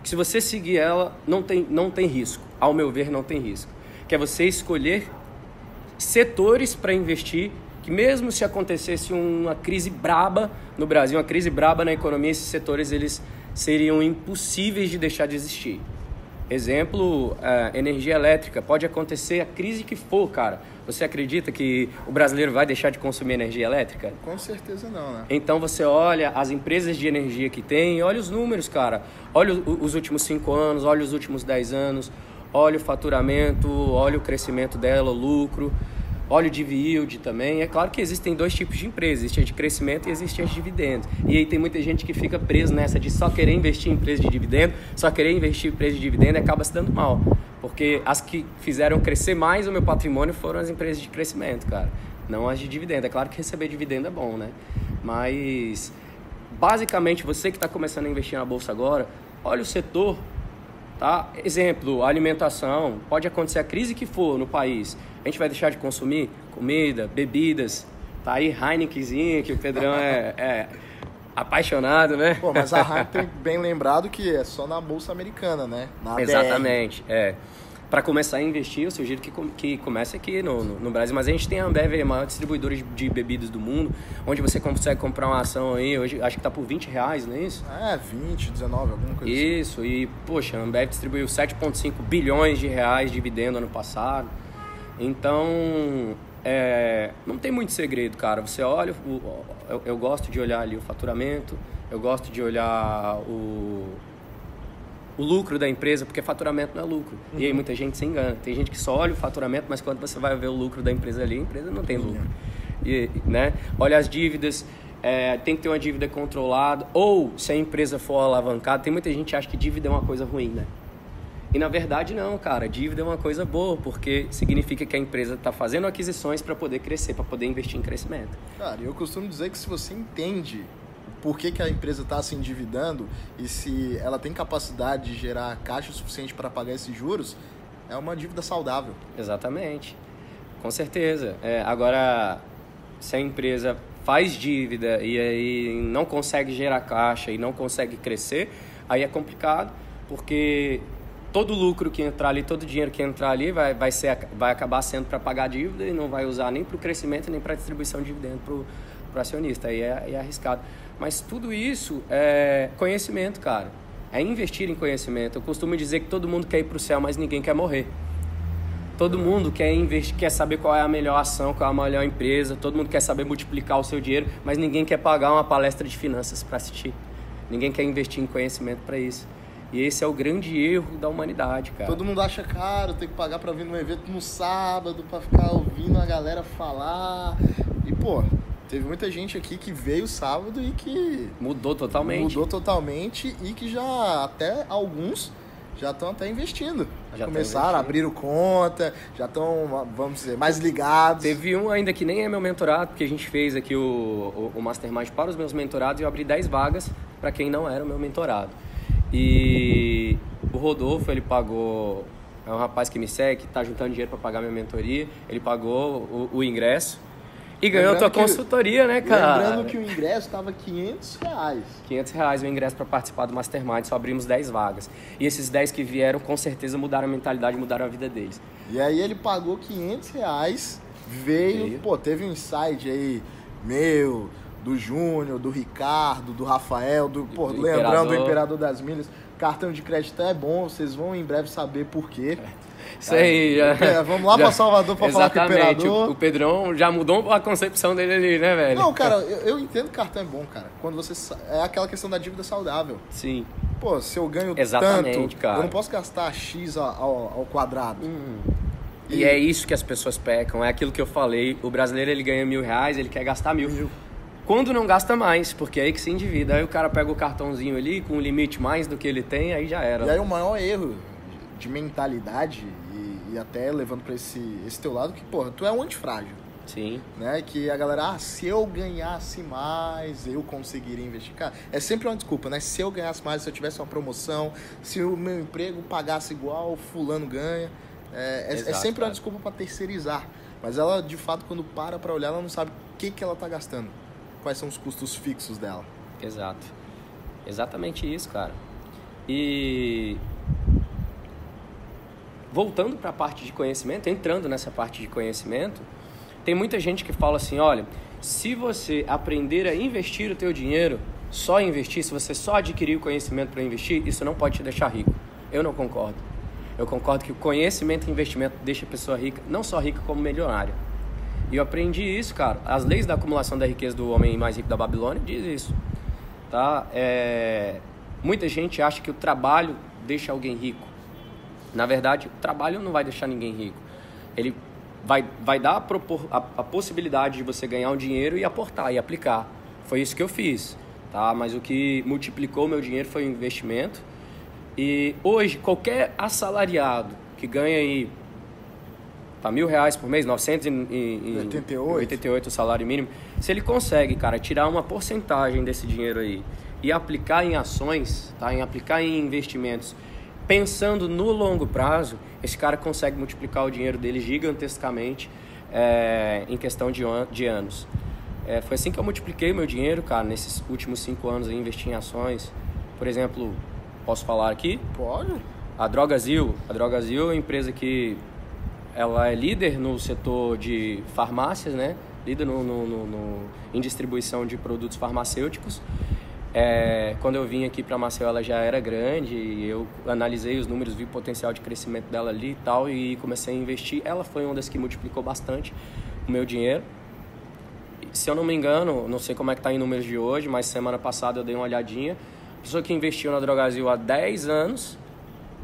que se você seguir ela não tem, não tem risco. Ao meu ver, não tem risco que é você escolher setores para investir, que mesmo se acontecesse uma crise braba no Brasil, uma crise braba na economia, esses setores eles seriam impossíveis de deixar de existir. Exemplo, energia elétrica. Pode acontecer a crise que for, cara. Você acredita que o brasileiro vai deixar de consumir energia elétrica? Com certeza não, né? Então você olha as empresas de energia que tem, olha os números, cara. Olha os últimos cinco anos, olha os últimos dez anos, olha o faturamento, olha o crescimento dela, o lucro, olha o div yield também. É claro que existem dois tipos de empresas, existe a de crescimento e existe a de dividendos. E aí tem muita gente que fica preso nessa de só querer investir em empresa de dividendo, só querer investir em empresa de dividendo e acaba se dando mal. Porque as que fizeram crescer mais o meu patrimônio foram as empresas de crescimento, cara. Não as de dividendo. É claro que receber dividendo é bom, né? Mas basicamente você que está começando a investir na bolsa agora, olha o setor Tá? Exemplo, alimentação. Pode acontecer a crise que for no país. A gente vai deixar de consumir comida, bebidas. Tá aí Heinekenzinha, que o Pedrão é, é apaixonado, né? Pô, mas a [LAUGHS] Heineken bem lembrado que é só na Bolsa Americana, né? Na Exatamente, BR. é para começar a investir, eu sugiro que, que comece aqui no, no, no, Brasil. Mas a gente tem a Ambev, a maior distribuidora de, de, bebidas do mundo, onde você consegue comprar uma ação aí, hoje acho que tá por 20 reais, não é isso? É, 20, 19, alguma coisa assim. Isso, assim. e poxa, a Ambev distribuiu 7,5 bilhões de reais de dividendo ano passado. Então, é, não tem muito segredo, cara. Você olha, o, eu, eu gosto de olhar ali o faturamento, eu gosto de olhar o o lucro da empresa, porque faturamento não é lucro. Uhum. E aí uhum. muita gente se engana. Tem gente que só olha o faturamento, mas quando você vai ver o lucro da empresa ali, a empresa não tem lucro. E, né? Olha as dívidas, é, tem que ter uma dívida controlada, ou se a empresa for alavancada, tem muita gente que acha que dívida é uma coisa ruim, né? E na verdade não, cara, dívida é uma coisa boa, porque significa que a empresa está fazendo aquisições para poder crescer, para poder investir em crescimento. Cara, eu costumo dizer que se você entende por que, que a empresa está se endividando e se ela tem capacidade de gerar caixa suficiente para pagar esses juros, é uma dívida saudável. Exatamente, com certeza. É, agora, se a empresa faz dívida e aí não consegue gerar caixa e não consegue crescer, aí é complicado, porque todo lucro que entrar ali, todo dinheiro que entrar ali vai, vai, ser, vai acabar sendo para pagar a dívida e não vai usar nem para o crescimento nem para distribuição de dividendo para o acionista. Aí é, é arriscado. Mas tudo isso é conhecimento, cara. É investir em conhecimento. Eu costumo dizer que todo mundo quer ir para o céu, mas ninguém quer morrer. Todo mundo quer investir, quer saber qual é a melhor ação, qual é a melhor empresa. Todo mundo quer saber multiplicar o seu dinheiro, mas ninguém quer pagar uma palestra de finanças para assistir. Ninguém quer investir em conhecimento para isso. E esse é o grande erro da humanidade, cara. Todo mundo acha caro, tem que pagar para vir num evento no sábado, para ficar ouvindo a galera falar. E, pô, Teve muita gente aqui que veio sábado e que. Mudou totalmente. Mudou totalmente e que já, até alguns, já estão até investindo. Já Começaram, abriram conta, já estão, vamos dizer, mais ligados. Teve um ainda que nem é meu mentorado, porque a gente fez aqui o, o, o Mastermind para os meus mentorados e eu abri 10 vagas para quem não era o meu mentorado. E o Rodolfo, ele pagou, é um rapaz que me segue, que está juntando dinheiro para pagar minha mentoria, ele pagou o, o ingresso e ganhou a tua consultoria, né, cara? Lembrando que o ingresso estava 500 reais. 500 reais o ingresso para participar do Mastermind, só abrimos 10 vagas. E esses 10 que vieram, com certeza mudaram a mentalidade, mudaram a vida deles. E aí ele pagou 500 reais, veio, Veio. pô, teve um insight aí meu, do Júnior, do Ricardo, do Rafael, do, pô, Do lembrando do Imperador. Das Milhas. Cartão de crédito é bom, vocês vão em breve saber por quê. Isso aí, já. É, vamos lá já- pra Salvador pra falar com o Imperador. O, o Pedrão já mudou a concepção dele ali, né, velho? Não, cara, eu, eu entendo que cartão é bom, cara. Quando você. É aquela questão da dívida saudável. Sim. Pô, se eu ganho Exatamente, tanto, cara. eu não posso gastar X ao, ao- quadrado. E é isso que as pessoas pecam, é aquilo que eu falei. O brasileiro ele ganha mil reais, ele quer gastar mil. Mil. Quando não gasta mais, porque é aí que se endivida. Aí o cara pega o cartãozinho ali com um limite mais do que ele tem, aí já era. E aí o maior erro de mentalidade e, até levando pra esse, esse teu lado, que, porra, tu é um antifrágil. Sim. Né? Que a galera, ah, se eu ganhasse mais, eu conseguiria investir. Cara, é sempre uma desculpa, né? Se eu ganhasse mais, se eu tivesse uma promoção, se o meu emprego pagasse igual, fulano ganha. É, é- é Exato, sempre uma cara. desculpa pra terceirizar. Mas ela, de fato, quando para pra olhar, ela não sabe o que, que ela tá gastando. Quais são os custos fixos dela. Exato. Exatamente isso, cara. E voltando para a parte de conhecimento, entrando nessa parte de conhecimento, tem muita gente que fala assim, olha, se você aprender a investir o teu dinheiro, só investir, se você só adquirir o conhecimento para investir, isso não pode te deixar rico. Eu não concordo. Eu concordo que o conhecimento e investimento deixa a pessoa rica, não só rica como milionária. E eu aprendi isso, cara. As leis da acumulação da riqueza do homem mais rico da Babilônia diz isso. Tá? É... Muita gente acha que o trabalho deixa alguém rico. Na verdade, o trabalho não vai deixar ninguém rico. Ele vai, vai dar a, propor- a- a possibilidade de você ganhar um dinheiro e aportar e aplicar. Foi isso que eu fiz. Tá? Mas o que multiplicou meu dinheiro foi o investimento. E hoje, qualquer assalariado que ganha aí tá, mil reais por mês, 988 88. o salário mínimo, se ele consegue, cara, tirar uma porcentagem desse dinheiro aí e aplicar em ações, tá, em aplicar em investimentos, pensando no longo prazo, esse cara consegue multiplicar o dinheiro dele gigantescamente é, em questão de, an- de anos. É, foi assim que eu multipliquei meu dinheiro, cara, nesses últimos cinco anos eu investi em ações. Por exemplo, posso falar aqui? Pode? A Drogazil, a Drogazil é uma empresa que ela é líder no setor de farmácias, né? Líder no, no- no- no- em distribuição de produtos farmacêuticos. É, quando eu vim aqui para Maceió, ela já era grande e eu analisei os números, vi o potencial de crescimento dela ali e tal e comecei a investir. Ela foi uma das que multiplicou bastante o meu dinheiro. Se eu não me engano, não sei como é que tá em números de hoje, mas semana passada eu dei uma olhadinha. A pessoa que investiu na Drogazil há 10 anos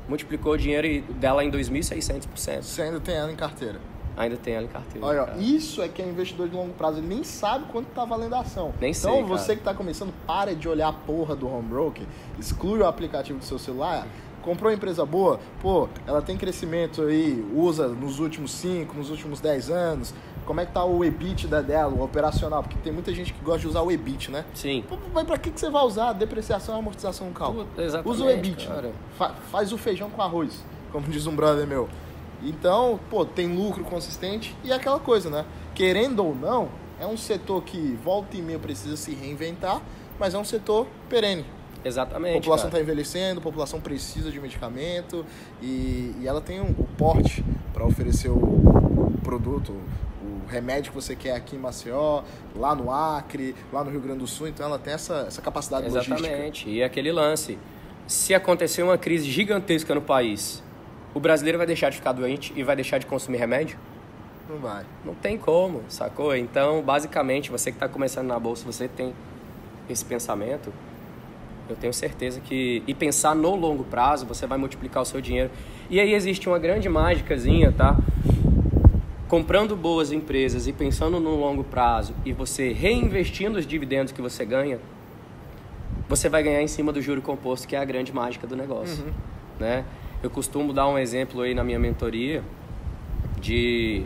multiplicou o dinheiro dela em 2.600%. Você ainda tem ela em carteira. Ainda tem em carteira. Olha, cara. isso é que é investidor de longo prazo. Ele nem sabe quanto tá valendo a ação. Nem então, sei, você que tá começando, para de olhar a porra do home broker, exclui o aplicativo do seu celular. Comprou uma empresa boa, pô, ela tem crescimento aí, usa nos últimos 5, nos últimos 10 anos. Como é que tá o EBITDA dela, o operacional? Porque tem muita gente que gosta de usar o EBIT, né? Sim. Mas pra que, que você vai usar depreciação e amortização no cálculo? Exatamente, Usa o EBIT. Fa- faz o feijão com arroz, como diz um brother meu. Então, pô, tem lucro consistente e é aquela coisa, né? Querendo ou não, é um setor que volta e meia precisa se reinventar, mas é um setor perene. A Exatamente. população cara. está envelhecendo, a população precisa de medicamento e, e ela tem um- o porte para oferecer o, o produto, o remédio que você quer aqui em Maceió, lá no Acre, lá no Rio Grande do Sul. Então ela tem essa, essa capacidade logística. Exatamente. E aquele lance. Se acontecer uma crise gigantesca no país, o brasileiro vai deixar de ficar doente e vai deixar de consumir remédio? Não vai. Não tem como, sacou? Então, basicamente, você que está começando na bolsa, você tem esse pensamento, eu tenho certeza que. E pensar no longo prazo, você vai multiplicar o seu dinheiro. E aí existe uma grande mágicazinha, tá? Comprando boas empresas e pensando no longo prazo e você reinvestindo os dividendos que você ganha, você vai ganhar em cima do juro composto, que é a grande mágica do negócio. né? Eu costumo dar um exemplo aí na minha mentoria de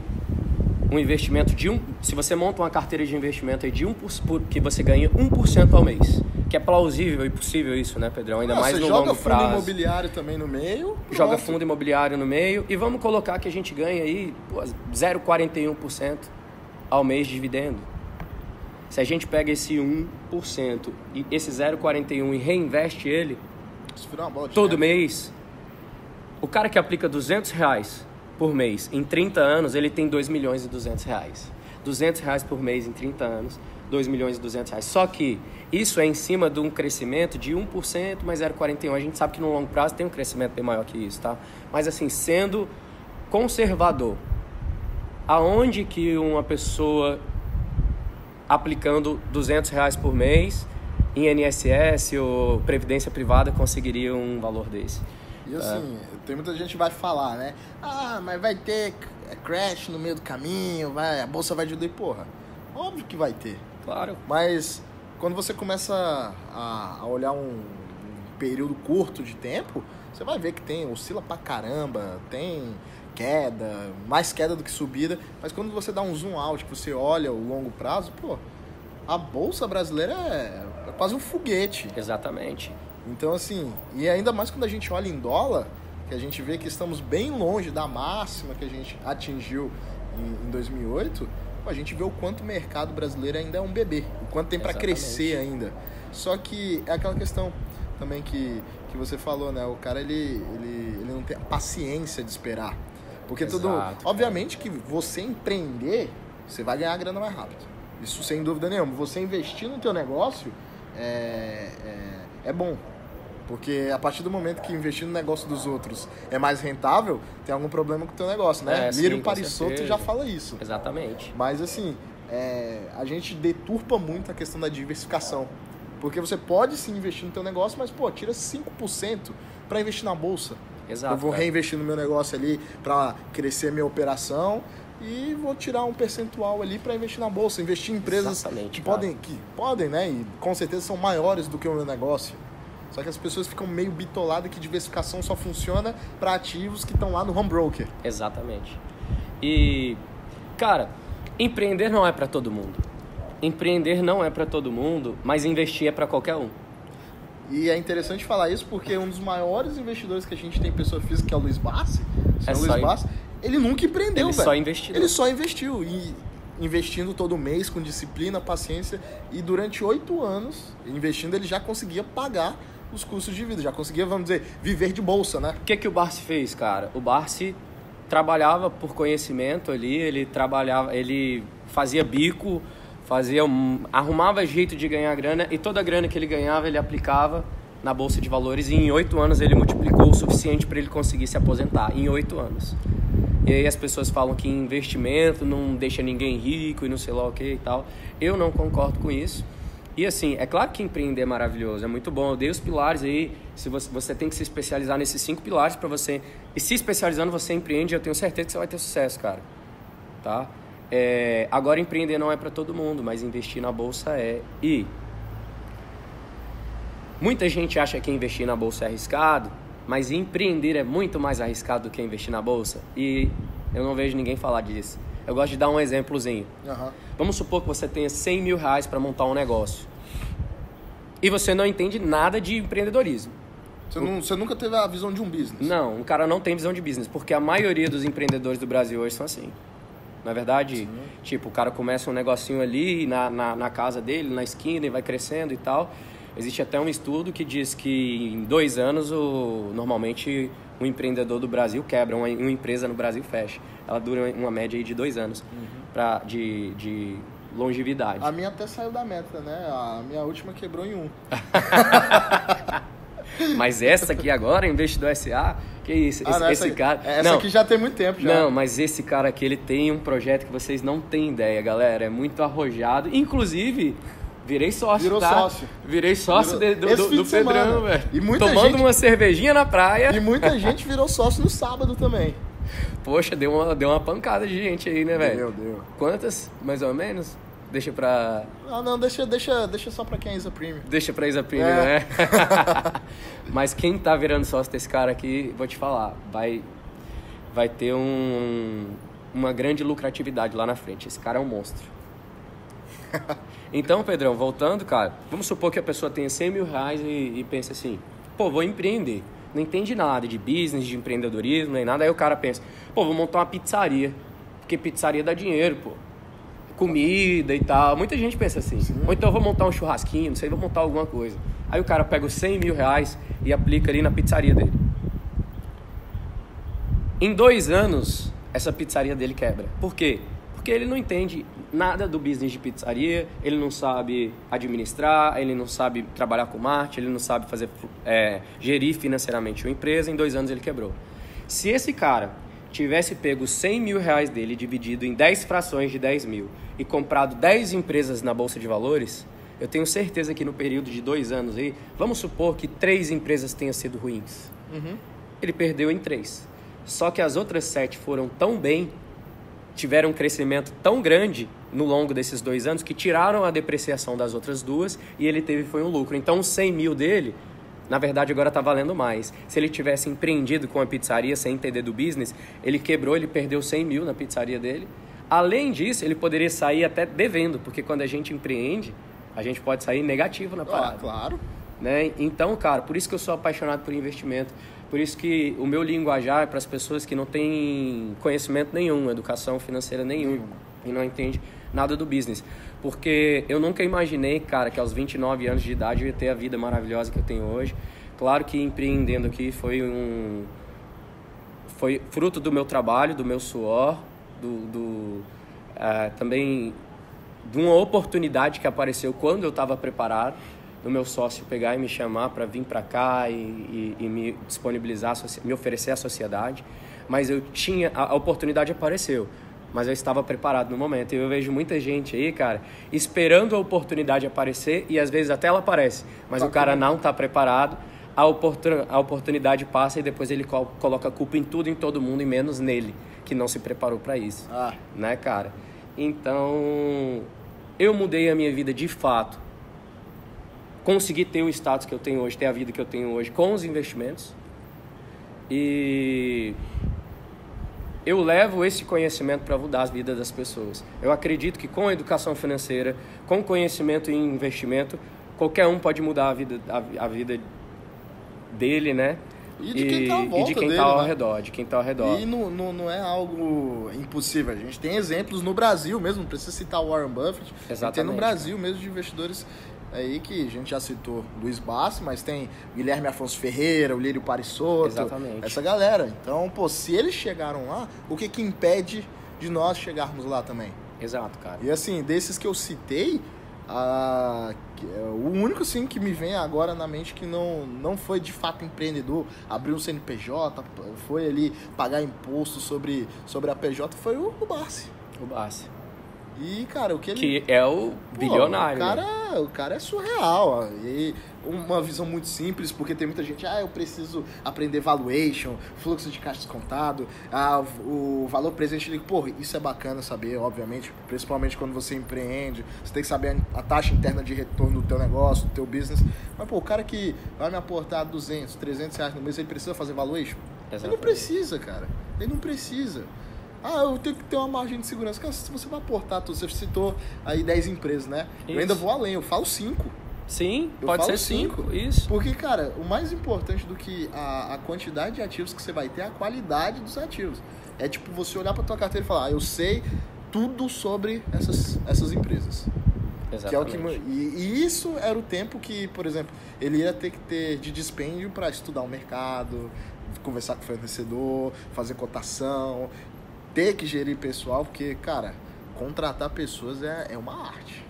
um investimento de um. Se você monta uma carteira de investimento aí de um por, que você ganha 1% ao mês. Que é plausível e possível isso, né, Pedrão? Ainda Não, mais no joga longo fundo prazo. imobiliário também no meio. Joga fundo imobiliário no meio e vamos colocar que a gente ganha aí pô, 0,41% ao mês de dividendo. Se a gente pega esse 1% e esse 0,41 e reinveste ele todo mês, o cara que aplica 200 reais por mês em 30 anos, ele tem 2 milhões e 200 reais. 200 reais por mês em 30 anos, 2 milhões e 200 reais. Só que isso é em cima de um crescimento de 1% mais 0,41. A gente sabe que no longo prazo tem um crescimento bem maior que isso, tá? Mas assim, sendo conservador, aonde que uma pessoa aplicando 200 reais por mês em INSS ou Previdência Privada conseguiria um valor desse? E assim, tem muita gente que vai falar, né? Ah, mas vai ter crash no meio do caminho, vai, a bolsa vai diluir. Porra, óbvio que vai ter. Claro. Mas quando você começa a, a olhar um, um período curto de tempo, você vai ver que tem, oscila pra caramba, tem queda, mais queda do que subida. Mas quando você dá um zoom out, que você olha o longo prazo, pô, a bolsa brasileira é, é quase um foguete. Exatamente. Então, assim, e ainda mais quando a gente olha em dólar, que a gente vê que estamos bem longe da máxima que a gente atingiu em, em 2008, pô, a gente vê o quanto o mercado brasileiro ainda é um bebê, o quanto tem para crescer ainda. Só que é aquela questão também que, que você falou, né? O cara, ele, ele, ele não tem a paciência de esperar. Porque tudo. Exato, cara. Obviamente que você empreender, você vai ganhar grana mais rápido. Isso sem dúvida nenhuma. Você investir no teu negócio é, é, é bom. Porque a partir do momento que investir no negócio dos outros é mais rentável, tem algum problema com o teu negócio, né? É, com Parisotto já fala isso. Exatamente. Mas assim, é, a gente deturpa muito a questão da diversificação. Porque você pode sim investir no teu negócio, mas pô, tira 5% para investir na bolsa. Exato. eu vou cara. reinvestir no meu negócio ali para crescer minha operação e vou tirar um percentual ali para investir na bolsa, investir em empresas Exatamente, que cara. podem, que podem, né, e com certeza são maiores do que o meu negócio. Só que as pessoas ficam meio bitoladas que diversificação só funciona para ativos que estão lá no home broker. Exatamente. E, cara, empreender não é para todo mundo. Empreender não é para todo mundo, mas investir é para qualquer um. E é interessante falar isso porque um dos maiores investidores que a gente tem em pessoa física, que é o Luiz Bassi, É Luiz Bassi, ele nunca empreendeu, Ele velho. só investiu. Ele só investiu. E investindo todo mês com disciplina, paciência. E durante oito anos, investindo, ele já conseguia pagar os custos de vida. Já conseguia, vamos dizer, viver de bolsa, né? O que, que o Barsi fez, cara? O Barsi trabalhava por conhecimento ali, ele trabalhava, ele fazia bico, fazia um- arrumava jeito de ganhar grana e toda a grana que ele ganhava ele aplicava na bolsa de valores e em oito anos ele multiplicou o suficiente para ele conseguir se aposentar em oito anos. E aí as pessoas falam que investimento não deixa ninguém rico e não sei lá o que e tal. Eu não concordo com isso. E assim, é claro que empreender é maravilhoso, é muito bom. Eu dei os pilares aí, se você, você tem que se especializar nesses cinco pilares para você. E se especializando, você empreende, eu tenho certeza que você vai ter sucesso, cara. Tá? É, agora, empreender não é para todo mundo, mas investir na bolsa é. E muita gente acha que investir na bolsa é arriscado, mas empreender é muito mais arriscado do que investir na bolsa. E eu não vejo ninguém falar disso. Eu gosto de dar um exemplozinho. Aham. Vamos supor que você tenha 100 mil reais para montar um negócio. E você não entende nada de empreendedorismo. Você, não- você nunca teve a visão de um business. Não, um cara não tem visão de business, porque a maioria dos empreendedores do Brasil hoje são assim. Na é verdade, tipo, o cara começa um negocinho ali na, na, na casa dele, na esquina, e vai crescendo e tal. Existe até um estudo que diz que em dois anos, o, normalmente, um empreendedor do Brasil quebra, uma, uma empresa no Brasil fecha. Ela dura uma média aí de dois anos pra, de, de longevidade. A minha até saiu da meta, né? A minha última quebrou em um. [LAUGHS] Mas essa aqui agora, Investidor SA, que isso? Esse, Ah, não, esse essa, cara. Essa não, aqui já tem muito tempo já. Não, mas esse cara aqui, ele tem um projeto que vocês não têm ideia, galera. É muito arrojado. Inclusive, virei sócio, Virou tá? sócio. Virei sócio Virou- de- do, Esse do, do. Pedrão, velho. E Tomando gente- uma cervejinha na praia. E muita gente virou sócio no sábado também. Poxa, deu uma, deu uma pancada de gente aí, né, velho? Meu Deus. Quantas, mais ou menos? Deixa pra. Ah, não, deixa, deixa, deixa só pra quem é Isa Premium. Deixa pra Isa Premium, É. né? [LAUGHS] Mas quem tá virando sócio desse cara aqui, vou te falar, vai, vai ter um, uma grande lucratividade lá na frente. Esse cara é um monstro. [LAUGHS] Então, Pedrão, voltando, cara, vamos supor que a pessoa tenha 100 mil reais e, e pense assim, pô, vou empreender. Não entende nada de business, de empreendedorismo, nem nada. Aí o cara pensa, pô, vou montar uma pizzaria. Porque pizzaria dá dinheiro, pô. Comida e tal. Muita gente pensa assim. Ou então eu vou montar um churrasquinho, não sei, vou montar alguma coisa. Aí o cara pega os 100 mil reais e aplica ali na pizzaria dele. Em dois anos, essa pizzaria dele quebra. Por quê? Porque ele não entende nada do business de pizzaria, ele não sabe administrar, ele não sabe trabalhar com marketing, ele não sabe fazer é, gerir financeiramente uma empresa. Em dois anos ele quebrou. Se esse cara tivesse pego 100 mil reais dele dividido em 10 frações de 10 mil e comprado 10 empresas na Bolsa de Valores, eu tenho certeza que no período de dois anos aí, vamos supor que três empresas tenham sido ruins. Ele perdeu em três. Só que as outras sete foram tão bem, tiveram um crescimento tão grande no longo desses dois anos que tiraram a depreciação das outras duas e ele teve foi um lucro. Então, os 100 mil dele, na verdade, agora está valendo mais. Se ele tivesse empreendido com a pizzaria sem entender do business, ele quebrou, ele perdeu 100 mil na pizzaria dele. Além disso, ele poderia sair até devendo, porque quando a gente empreende, a gente pode sair negativo na Ah, parada claro. né? Então, cara, por isso que eu sou apaixonado por investimento. Por isso que o meu linguajar é para as pessoas que não têm conhecimento nenhum, educação financeira nenhuma e não entende nada do business. Porque eu nunca imaginei, cara, que aos 29 anos de idade eu ia ter a vida maravilhosa que eu tenho hoje. Claro que empreendendo aqui foi um foi fruto do meu trabalho, do meu suor, do, do eh, também de uma oportunidade que apareceu quando eu estava preparado, do meu sócio pegar e me chamar para vir para cá e, e- e me disponibilizar, me oferecer à sociedade. Mas eu tinha, a, a oportunidade apareceu, mas eu estava preparado no momento. E eu vejo muita gente aí, cara, esperando a oportunidade aparecer e às vezes até ela aparece, mas Tá o cara não está preparado. A, oportun, a oportunidade passa e depois ele col- coloca a culpa em tudo, em todo mundo e menos nele, que não se preparou para isso Ah, né, cara? Então, eu mudei a minha vida de fato. Consegui ter o status que eu tenho hoje, ter a vida que eu tenho hoje com os investimentos. E eu levo esse conhecimento para mudar as vidas das pessoas. Eu acredito que com a educação financeira, com conhecimento em investimento, qualquer um pode mudar a vida, a, a vida dele, né? E de quem tá à e de quem dele, tá ao né? redor, de quem tá ao redor. E não, não, não é algo impossível. A gente tem exemplos no Brasil mesmo, não precisa citar o Warren Buffett. A gente Tem Exatamente, no Brasil mesmo de investidores aí que a gente já citou Luiz Bassi, mas tem Guilherme Afonso Ferreira, o Lírio Parisotto. Exatamente. Essa galera. Então, pô, se eles chegaram lá, o que que impede de nós chegarmos lá também? Exato, cara. E assim, desses que eu citei, a- é o único sim que me vem agora na mente que não, não foi de fato empreendedor, abriu um CNPJ, foi ali pagar imposto sobre, sobre a PJ, foi o, o Barsi. O Bassi. E, cara, o que ele. Que é o Pô, bilionário. O cara, né? o cara é surreal. ó. E uma visão muito simples, porque tem muita gente, ah, eu preciso aprender valuation, fluxo de caixa descontado, ah, o valor presente. Digo, Pô, isso é bacana saber, obviamente, principalmente quando você empreende. Você tem que saber a taxa interna de retorno do teu negócio, do teu business. Mas, pô, o cara que vai me aportar 200, 300 reais no mês, ele precisa fazer valuation? Ele não Exatamente. precisa, cara. Ele não precisa. Ah, eu tenho que ter uma margem de segurança. Cara, se você vai aportar, você citou aí 10 empresas, né? Eu ainda Isso. vou além, eu falo 5. Sim, Eu pode ser cinco. cinco. Isso. Porque, cara, o mais importante do que a, a quantidade de ativos que você vai ter é a qualidade dos ativos. É tipo você olhar pra tua carteira e falar, ah, eu sei tudo sobre essas, essas empresas. Que é o que, Exatamente. e, e isso era o tempo que, por exemplo, ele ia ter que ter de dispêndio para estudar o mercado, conversar com o fornecedor, fazer cotação, ter que gerir pessoal, porque, cara, contratar pessoas é, é uma arte.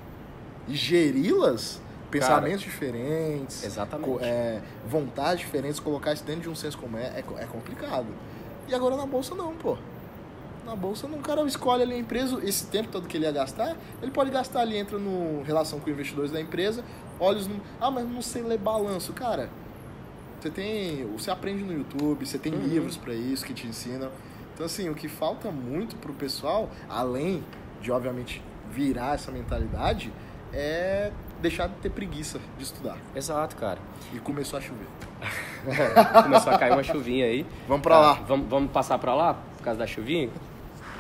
E geri-las, pensamentos diferentes, Exatamente. é, vontades diferentes, colocar isso dentro de um senso comum é, é, é complicado. E agora na bolsa não, pô. Na bolsa, não, o cara escolhe ali a empresa, esse tempo todo que ele ia gastar, ele pode gastar ali, entra no relação com investidores da empresa, olha os números. Ah, mas não sei ler balanço. Cara, você tem. Você aprende no YouTube, você tem Uhum. livros pra isso que te ensinam. Então, assim, o que falta muito pro pessoal, além de, obviamente, virar essa mentalidade é deixar de ter preguiça de estudar. Exato, cara. E começou a chover. [LAUGHS] Começou a cair uma chuvinha aí. Vamos pra Tá, lá. Vamos, vamos passar pra lá por causa da chuvinha?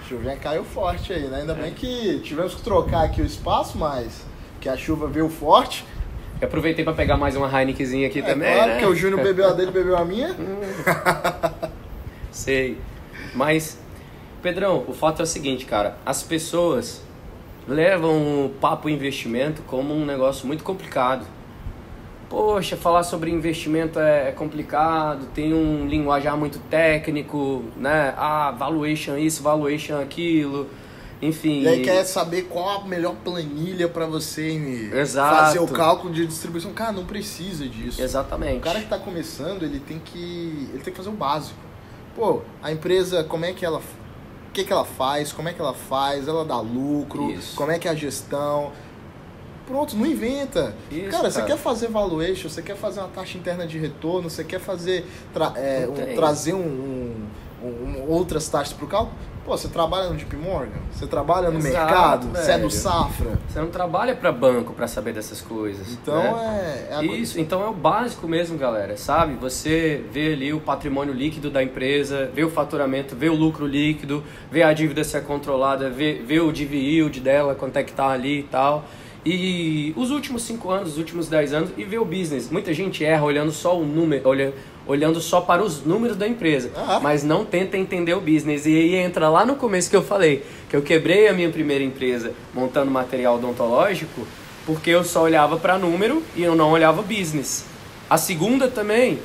Chuvinha caiu forte aí, né? Ainda bem que tivemos que trocar aqui o espaço, mas que a chuva veio forte. Eu aproveitei pra pegar mais uma Heinekenzinha aqui É também, claro né? que o Júnior bebeu a dele, bebeu a minha. [LAUGHS] Sei. Mas, Pedrão, o fato é o seguinte, cara. As pessoas levam o papo investimento como um negócio muito complicado. Poxa, falar sobre investimento é é complicado, tem um linguajar muito técnico, né? Ah, valuation isso, valuation aquilo, enfim. E aí quer saber qual a melhor planilha pra você Exato. fazer o cálculo de distribuição. Cara, não precisa disso. Exatamente. O cara que tá começando, ele tem que. ele tem que fazer o básico. Pô, a empresa, como é que ela. O que, que ela faz, como é que ela faz, ela dá lucro, Isso. como é que é a gestão. Pronto, não inventa. Isso, cara, você cara. quer fazer valuation, você quer fazer uma taxa interna de retorno, você quer fazer tra- é, um- tem. trazer um, um- um- outras taxas pro cálculo. Pô, você trabalha no JP Morgan, você trabalha no Exato, mercado, você é do velho. Safra. Você não trabalha para banco para saber dessas coisas. Então né? é, é Isso, então é o básico mesmo, galera, sabe? Você vê ali o patrimônio líquido da empresa, vê o faturamento, vê o lucro líquido, vê a dívida ser controlada, vê, vê o div yield dela, quanto é que tá ali e tal. E os últimos 5 anos, os últimos 10 anos, e vê o business. Muita gente erra olhando só o número, olha, olhando só para os números da empresa, Ah. mas não tenta entender o business. E aí entra lá no começo que eu falei, que eu quebrei a minha primeira empresa montando material odontológico, porque eu só olhava para número e eu não olhava business. A segunda também,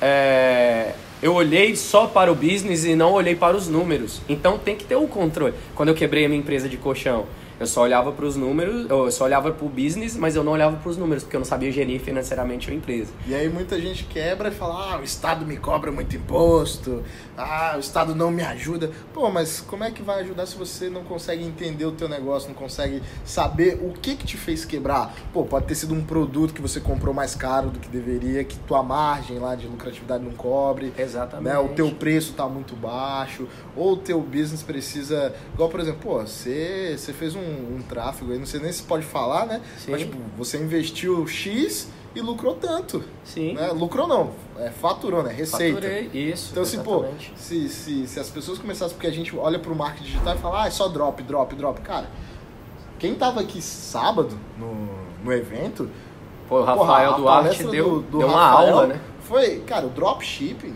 é, eu olhei só para o business e não olhei para os números. Então tem que ter um controle. Quando eu quebrei a minha empresa de colchão, eu só olhava para os números, eu só olhava para o business, mas eu não olhava para os números, porque eu não sabia gerir financeiramente a empresa. E aí muita gente quebra e fala, ah, o Estado me cobra muito imposto, ah, o Estado não me ajuda. Pô, mas como é que vai ajudar se você não consegue entender o teu negócio, não consegue saber o que que te fez quebrar? Pô, pode ter sido um produto que você comprou mais caro do que deveria, que tua margem lá de lucratividade não cobre. Exatamente. Né, o teu preço tá muito baixo, ou o teu business precisa. Igual, por exemplo, pô, você, você fez um, um tráfego aí, não sei nem se pode falar, né? Sim. Mas, tipo, você investiu X e lucrou tanto. Sim. Né? Lucrou não, é, faturou, né? Receita. Faturei, isso. Então, assim, pô, se, se, se as pessoas começassem, porque a gente olha pro marketing digital e fala, ah, é só drop, drop, drop. Cara, quem tava aqui sábado no, no evento, Pô, o Porra, Rafael a Duarte deu, do- do deu uma Rafael aula, né? Foi, cara, o dropshipping,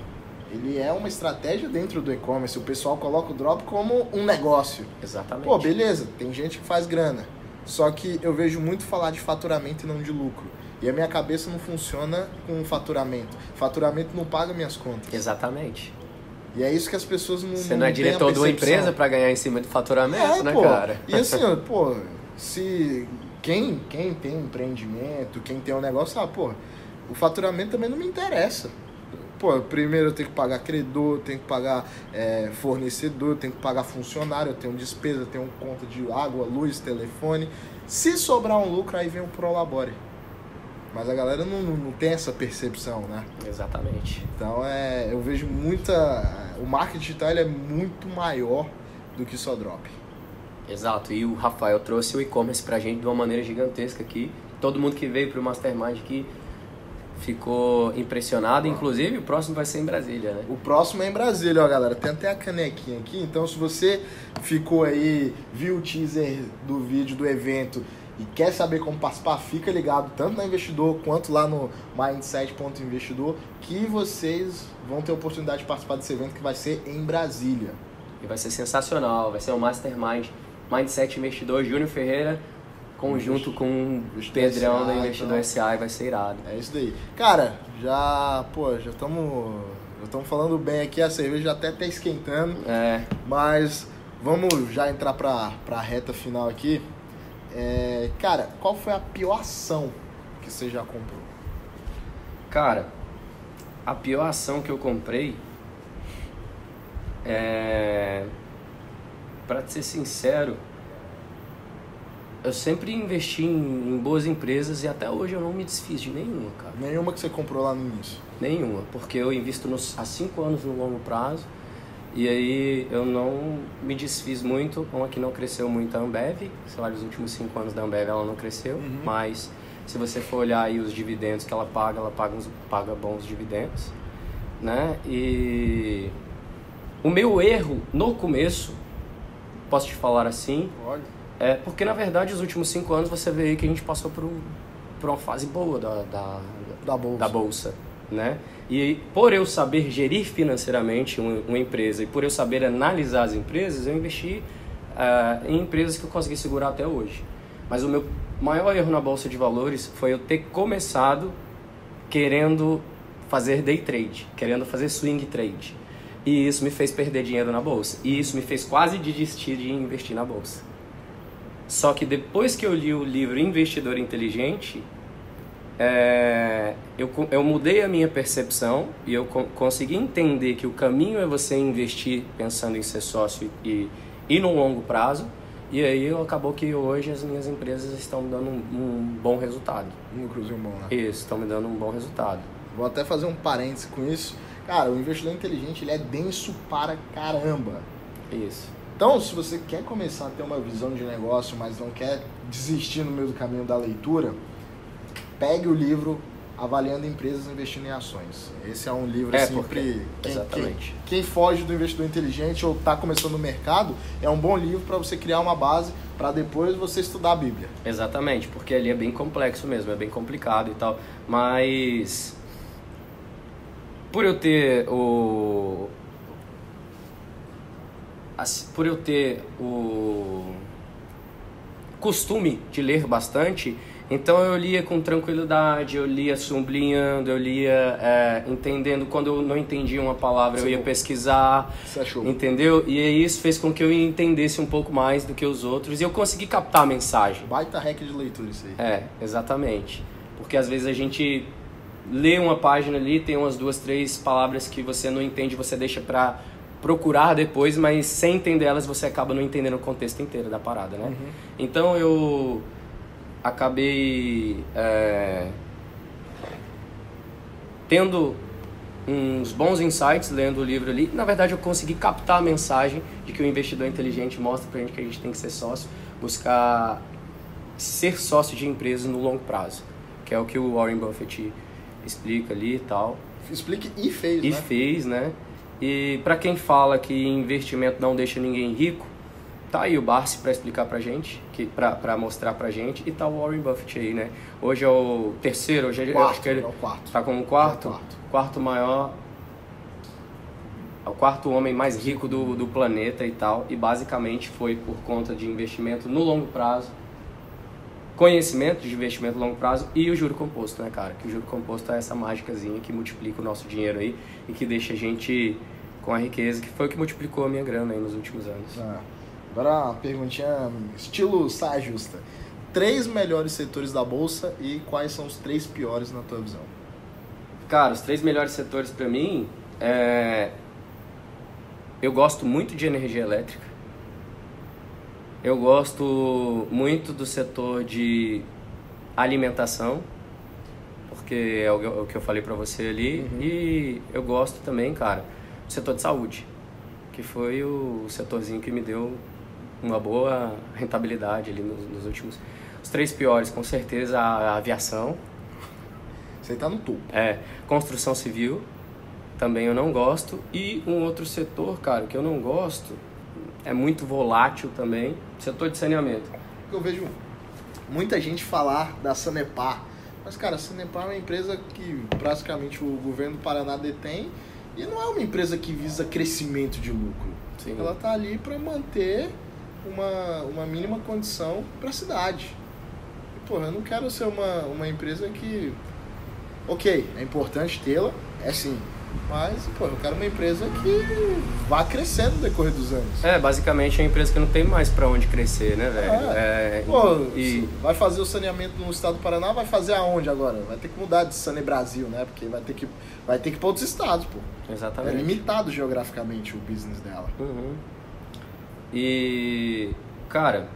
ele é uma estratégia dentro do e-commerce. O pessoal coloca o drop como um negócio. Exatamente. Pô, beleza, tem gente que faz grana. Só que eu vejo muito falar de faturamento e não de lucro. E a minha cabeça não funciona com faturamento. Faturamento não paga minhas contas. Exatamente. E é isso que as pessoas não Você não é têm a diretor de uma empresa para ganhar em cima do faturamento, É, né, pô. cara? E assim, [LAUGHS] pô, se quem, quem tem um empreendimento, quem tem um negócio, ah, pô, o faturamento também não me interessa. Pô, primeiro eu tenho que pagar credor, eu tenho que pagar é, fornecedor, eu tenho que pagar funcionário, eu tenho despesa, eu tenho conta de água, luz, telefone. Se sobrar um lucro, aí vem o Prolabore. Mas a galera não, não, não tem essa percepção, né? Exatamente. Então é, eu vejo muita. O marketing digital é muito maior do que só drop. Exato, e o Rafael trouxe o e-commerce pra gente de uma maneira gigantesca aqui. Todo mundo que veio pro Mastermind aqui ficou impressionado, inclusive o próximo vai ser em Brasília, né? O próximo é em Brasília, ó, galera. Tem até a canequinha aqui. Então, se você ficou aí, viu o teaser do vídeo do evento e quer saber como participar, fica ligado tanto na Investidor quanto lá no mindset.investidor que vocês vão ter a oportunidade de participar desse evento que vai ser em Brasília. E vai ser sensacional, vai ser um Mastermind Mindset Investidor Júnior Ferreira, conjunto com o Pedrão da Investidor então. SA, e vai ser irado. É isso daí. Cara, já, pô, já estamos já estamos falando bem aqui, a cerveja até tá esquentando. É, Mas vamos já entrar pra, pra reta final aqui. É, cara, qual foi a pior ação que você já comprou? cara, a pior ação que eu comprei é. Pra te ser sincero, eu sempre investi em, em boas empresas e até hoje eu não me desfiz de nenhuma, cara. Nenhuma que você comprou lá no início. Nenhuma, porque eu invisto nos, há cinco anos no longo prazo E aí eu não me desfiz muito, uma que não cresceu muito a Ambev, sei lá, nos últimos cinco anos da Ambev ela não cresceu, Uhum. mas se você for olhar aí os dividendos que ela paga, ela paga, uns, paga bons dividendos, né? E o meu erro no começo, posso te falar assim, Olha. É porque na verdade os últimos cinco anos você vê aí que a gente passou por, um, por uma fase boa da, da, Da bolsa. da bolsa, né? E por eu saber gerir financeiramente uma, uma empresa e por eu saber analisar as empresas, eu investi ah, em empresas que eu consegui segurar até hoje. Mas o meu maior erro na bolsa de valores foi eu ter começado querendo fazer day trade, querendo fazer swing trade. E isso me fez perder dinheiro na bolsa. E isso me fez quase desistir de investir na bolsa. Só que depois que eu li o livro Investidor Inteligente, é, eu, eu mudei a minha percepção e eu co- consegui entender que o caminho é você investir pensando em ser sócio e, e no longo prazo. E aí eu- acabou que hoje as minhas empresas estão me dando um, um bom resultado. Um lucrozinho bom, né? Isso, estão me dando um bom resultado. Vou até fazer um parênteses com isso. Cara, o investidor inteligente ele é denso para caramba. Isso. Então, se você quer começar a ter uma visão de negócio, mas não quer desistir no meio do caminho da leitura, pegue o livro Avaliando Empresas Investindo em Ações. Esse é um livro É, assim, porque- que quem, exatamente. quem, quem foge do investidor inteligente ou está começando no mercado, é um bom livro para você criar uma base para depois você estudar a Bíblia. Exatamente, porque ali é bem complexo mesmo, é bem complicado e tal. Mas por eu ter o assim, por eu ter o costume de ler bastante, então eu lia com tranquilidade, eu lia sublinhando, eu lia é, entendendo quando eu não entendia uma palavra, eu ia Sim. pesquisar, Você achou? entendeu? E isso fez com que eu entendesse um pouco mais do que os outros e eu consegui captar a mensagem. Baita hack de leitura isso aí. É, exatamente. Porque às vezes a gente lê uma página ali, tem umas duas, três palavras que você não entende, você deixa pra procurar depois, mas sem entender elas você acaba não entendendo o contexto inteiro da parada, né? Então eu acabei é, tendo uns bons insights lendo o livro ali. Na verdade, eu consegui captar a mensagem de que o investidor inteligente mostra pra gente que a gente tem que ser sócio, buscar ser sócio de empresas no longo prazo, que é o que o Warren Buffett explica ali e tal. Explique e fez, E né? fez, né? E para quem fala que investimento não deixa ninguém rico, tá aí o Barsi para explicar pra gente, que para mostrar pra gente, e tá o Warren Buffett aí, né? Hoje é o terceiro, hoje é, Quarto, acho que ele é o quarto. tá como quarto, É o quarto. quarto maior, é o quarto homem mais rico do, do planeta e tal, e basicamente foi por conta de investimento no longo prazo, conhecimento de investimento no longo prazo e o juro composto, né, cara? Que o juro composto é essa mágicazinha que multiplica o nosso dinheiro aí e que deixa a gente com a riqueza, que foi o que multiplicou a minha grana aí nos últimos anos. Ah, agora uma perguntinha estilo saia justa. Três melhores setores da bolsa e quais são os três piores na tua visão? Cara, os três melhores setores pra mim é. Eu gosto muito de energia elétrica. Eu gosto muito do setor de alimentação, porque é o que eu- falei pra você ali. E eu gosto também, cara, setor de saúde, que foi o setorzinho que me deu uma boa rentabilidade ali nos, nos últimos. Os três piores, com certeza, a aviação, Você tá no topo. é, construção civil, também eu não gosto. E um outro setor, cara, que eu não gosto, é muito volátil também, setor de saneamento. Eu vejo muita gente falar da Sanepar. Mas, cara, a Sanepar é uma empresa que praticamente o governo do Paraná detém e não é uma empresa que visa crescimento de lucro. Sim. Ela tá ali para manter uma, uma mínima condição para a cidade. E, porra, eu não quero ser uma, uma empresa que. Ok, é importante tê-la, é sim. Mas, pô, eu quero uma empresa que vá crescendo no decorrer dos anos. É, basicamente é uma empresa que não tem mais pra onde crescer, né, velho? É, Pô, e, vai fazer o saneamento no estado do Paraná, vai fazer aonde agora? Vai ter que mudar de Sane Brasil, né? Porque vai ter que, vai ter que ir para outros estados, pô. É exatamente. limitado geograficamente o business dela. Uhum. E, cara,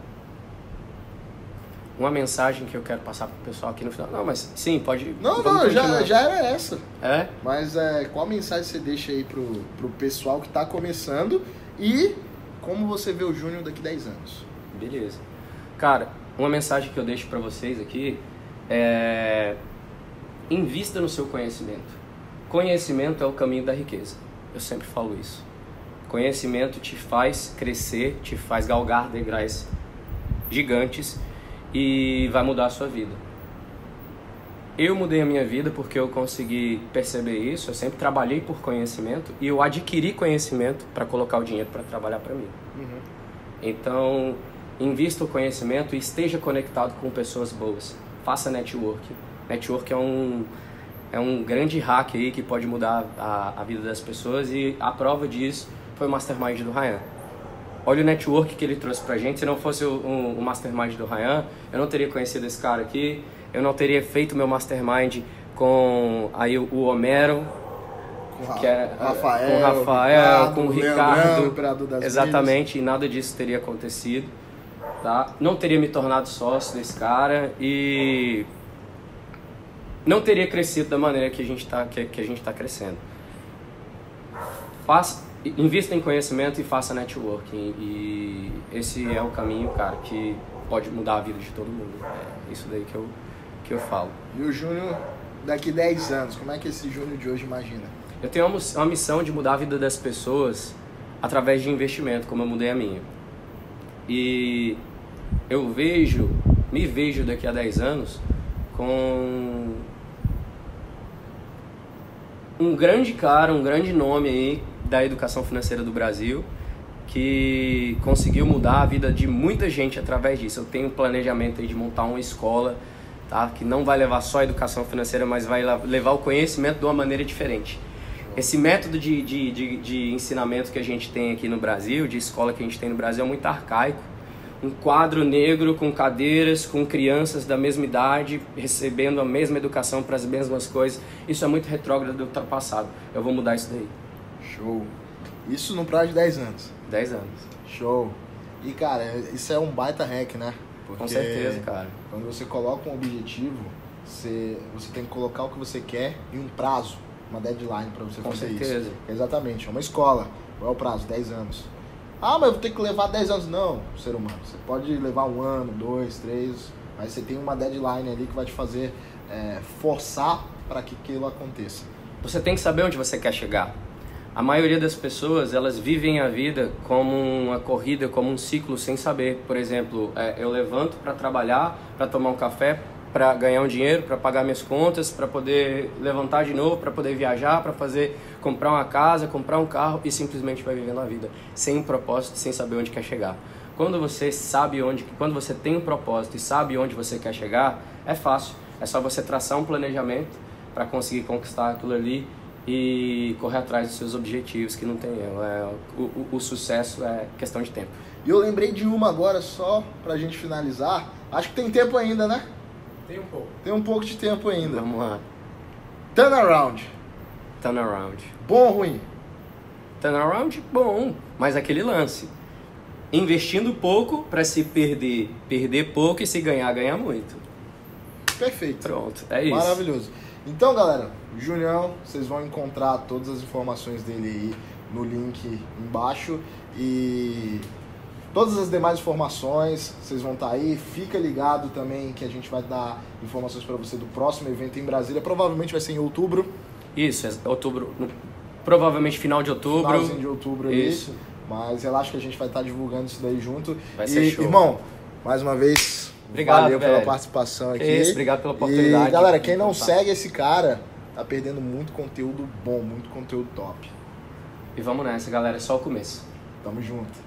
uma mensagem que eu quero passar pro pessoal aqui no final. Não, mas sim, pode. Não, não, já, já era essa. É? Mas é, qual mensagem você deixa aí pro, pro pessoal que tá começando e como você vê o Júnior daqui 10 anos? Beleza. Cara, uma mensagem que eu deixo pra vocês aqui é invista no seu conhecimento. Conhecimento é o caminho da riqueza. Eu sempre falo isso. Conhecimento te faz crescer, te faz galgar degraus gigantes e vai mudar a sua vida. Eu mudei a minha vida porque eu consegui perceber isso. Eu sempre trabalhei por conhecimento e eu adquiri conhecimento para colocar o dinheiro para trabalhar para mim. Então, invista o conhecimento e esteja conectado com pessoas boas. Faça network. Network é um, é um grande hack aí que pode mudar a, a vida das pessoas e a prova disso foi o Mastermind do Ryan. Olha o network que ele trouxe pra gente. Se não fosse o, o, o Mastermind do Ryan, eu não teria conhecido esse cara aqui. Eu não teria feito meu Mastermind com aí, o Homero, Com Ra- que é, Rafael, com o Rafael, com o Leandrão, Ricardo. Das Exatamente, e nada disso teria acontecido. Tá? Não teria me tornado sócio desse cara e não teria crescido da maneira que a gente está que, que a gente tá crescendo. Faça, invista em conhecimento e faça networking e esse é o caminho, cara, que pode mudar a vida de todo mundo. É isso daí que eu que eu falo. E o Júnior daqui 10 anos, como é que esse Júnior de hoje imagina? Eu tenho uma, uma missão de mudar a vida das pessoas através de investimento, como eu mudei a minha. E eu vejo, me vejo daqui a 10 anos com um grande cara, um grande nome aí da educação financeira do Brasil que conseguiu mudar a vida de muita gente através disso. Eu tenho um planejamento de montar uma escola, tá? Que não vai levar só a educação financeira, mas vai levar o conhecimento de uma maneira diferente. Esse método de, de, de, de ensinamento que a gente tem aqui no Brasil, de escola que a gente tem no Brasil, é muito arcaico. Um quadro negro com cadeiras, com crianças da mesma idade, recebendo a mesma educação para as mesmas coisas. Isso é muito retrógrado e ultrapassado. Eu vou mudar isso daí. Show. Isso no prazo de 10 anos. 10 anos. Show. E cara, isso é um baita hack, né? Com Porque certeza, cara. Quando você coloca um objetivo, você, você tem que colocar o que você quer em um prazo, uma deadline para você Com fazer certeza. isso. Exatamente, é uma escola. Qual é o prazo? 10 anos. Ah, mas eu vou ter que levar 10 anos. Não, ser humano. Você pode levar um ano, dois, três, mas você tem uma deadline ali que vai te fazer é, forçar para que aquilo aconteça. Você tem que saber onde você quer chegar. A maioria das pessoas, elas vivem a vida como uma corrida, como um ciclo sem saber. Por exemplo, é, eu levanto para trabalhar, para tomar um café, para ganhar um dinheiro, para pagar minhas contas, para poder levantar de novo, para poder viajar, para fazer comprar uma casa, comprar um carro e simplesmente vai vivendo a vida sem um propósito, sem saber onde quer chegar. Quando você sabe onde, quando você tem um propósito e sabe onde você quer chegar, é fácil. É só você traçar um planejamento para conseguir conquistar aquilo ali e correr atrás dos seus objetivos, que não tem erro. É, o, o, o sucesso é questão de tempo. E eu lembrei de uma agora só pra gente finalizar. Acho que tem tempo ainda, né? Tem um pouco. Tem um pouco de tempo ainda. Vamos lá. Turnaround. Turnaround. Bom ou ruim? Turnaround, bom, mas aquele lance. Investindo pouco para se perder, perder pouco e se ganhar, ganhar muito. Perfeito. Pronto, é isso. Maravilhoso. Então, galera, o Junião, vocês vão encontrar todas as informações dele aí no link embaixo e todas as demais informações, vocês vão estar aí. Fica ligado também que a gente vai dar informações para você do próximo evento em Brasília. Provavelmente vai ser em outubro, Isso, é outubro, provavelmente final de outubro. finalzinho de outubro ali. Isso. Mas relaxa que a gente vai estar divulgando isso daí junto. Vai e, ser show. irmão, mais uma vez, Obrigado, valeu pela velho. participação aqui. Isso, obrigado pela oportunidade E galera, quem não contar. segue esse cara, tá perdendo muito conteúdo bom, muito conteúdo top. E vamos nessa, galera, é só o começo. Tamo junto.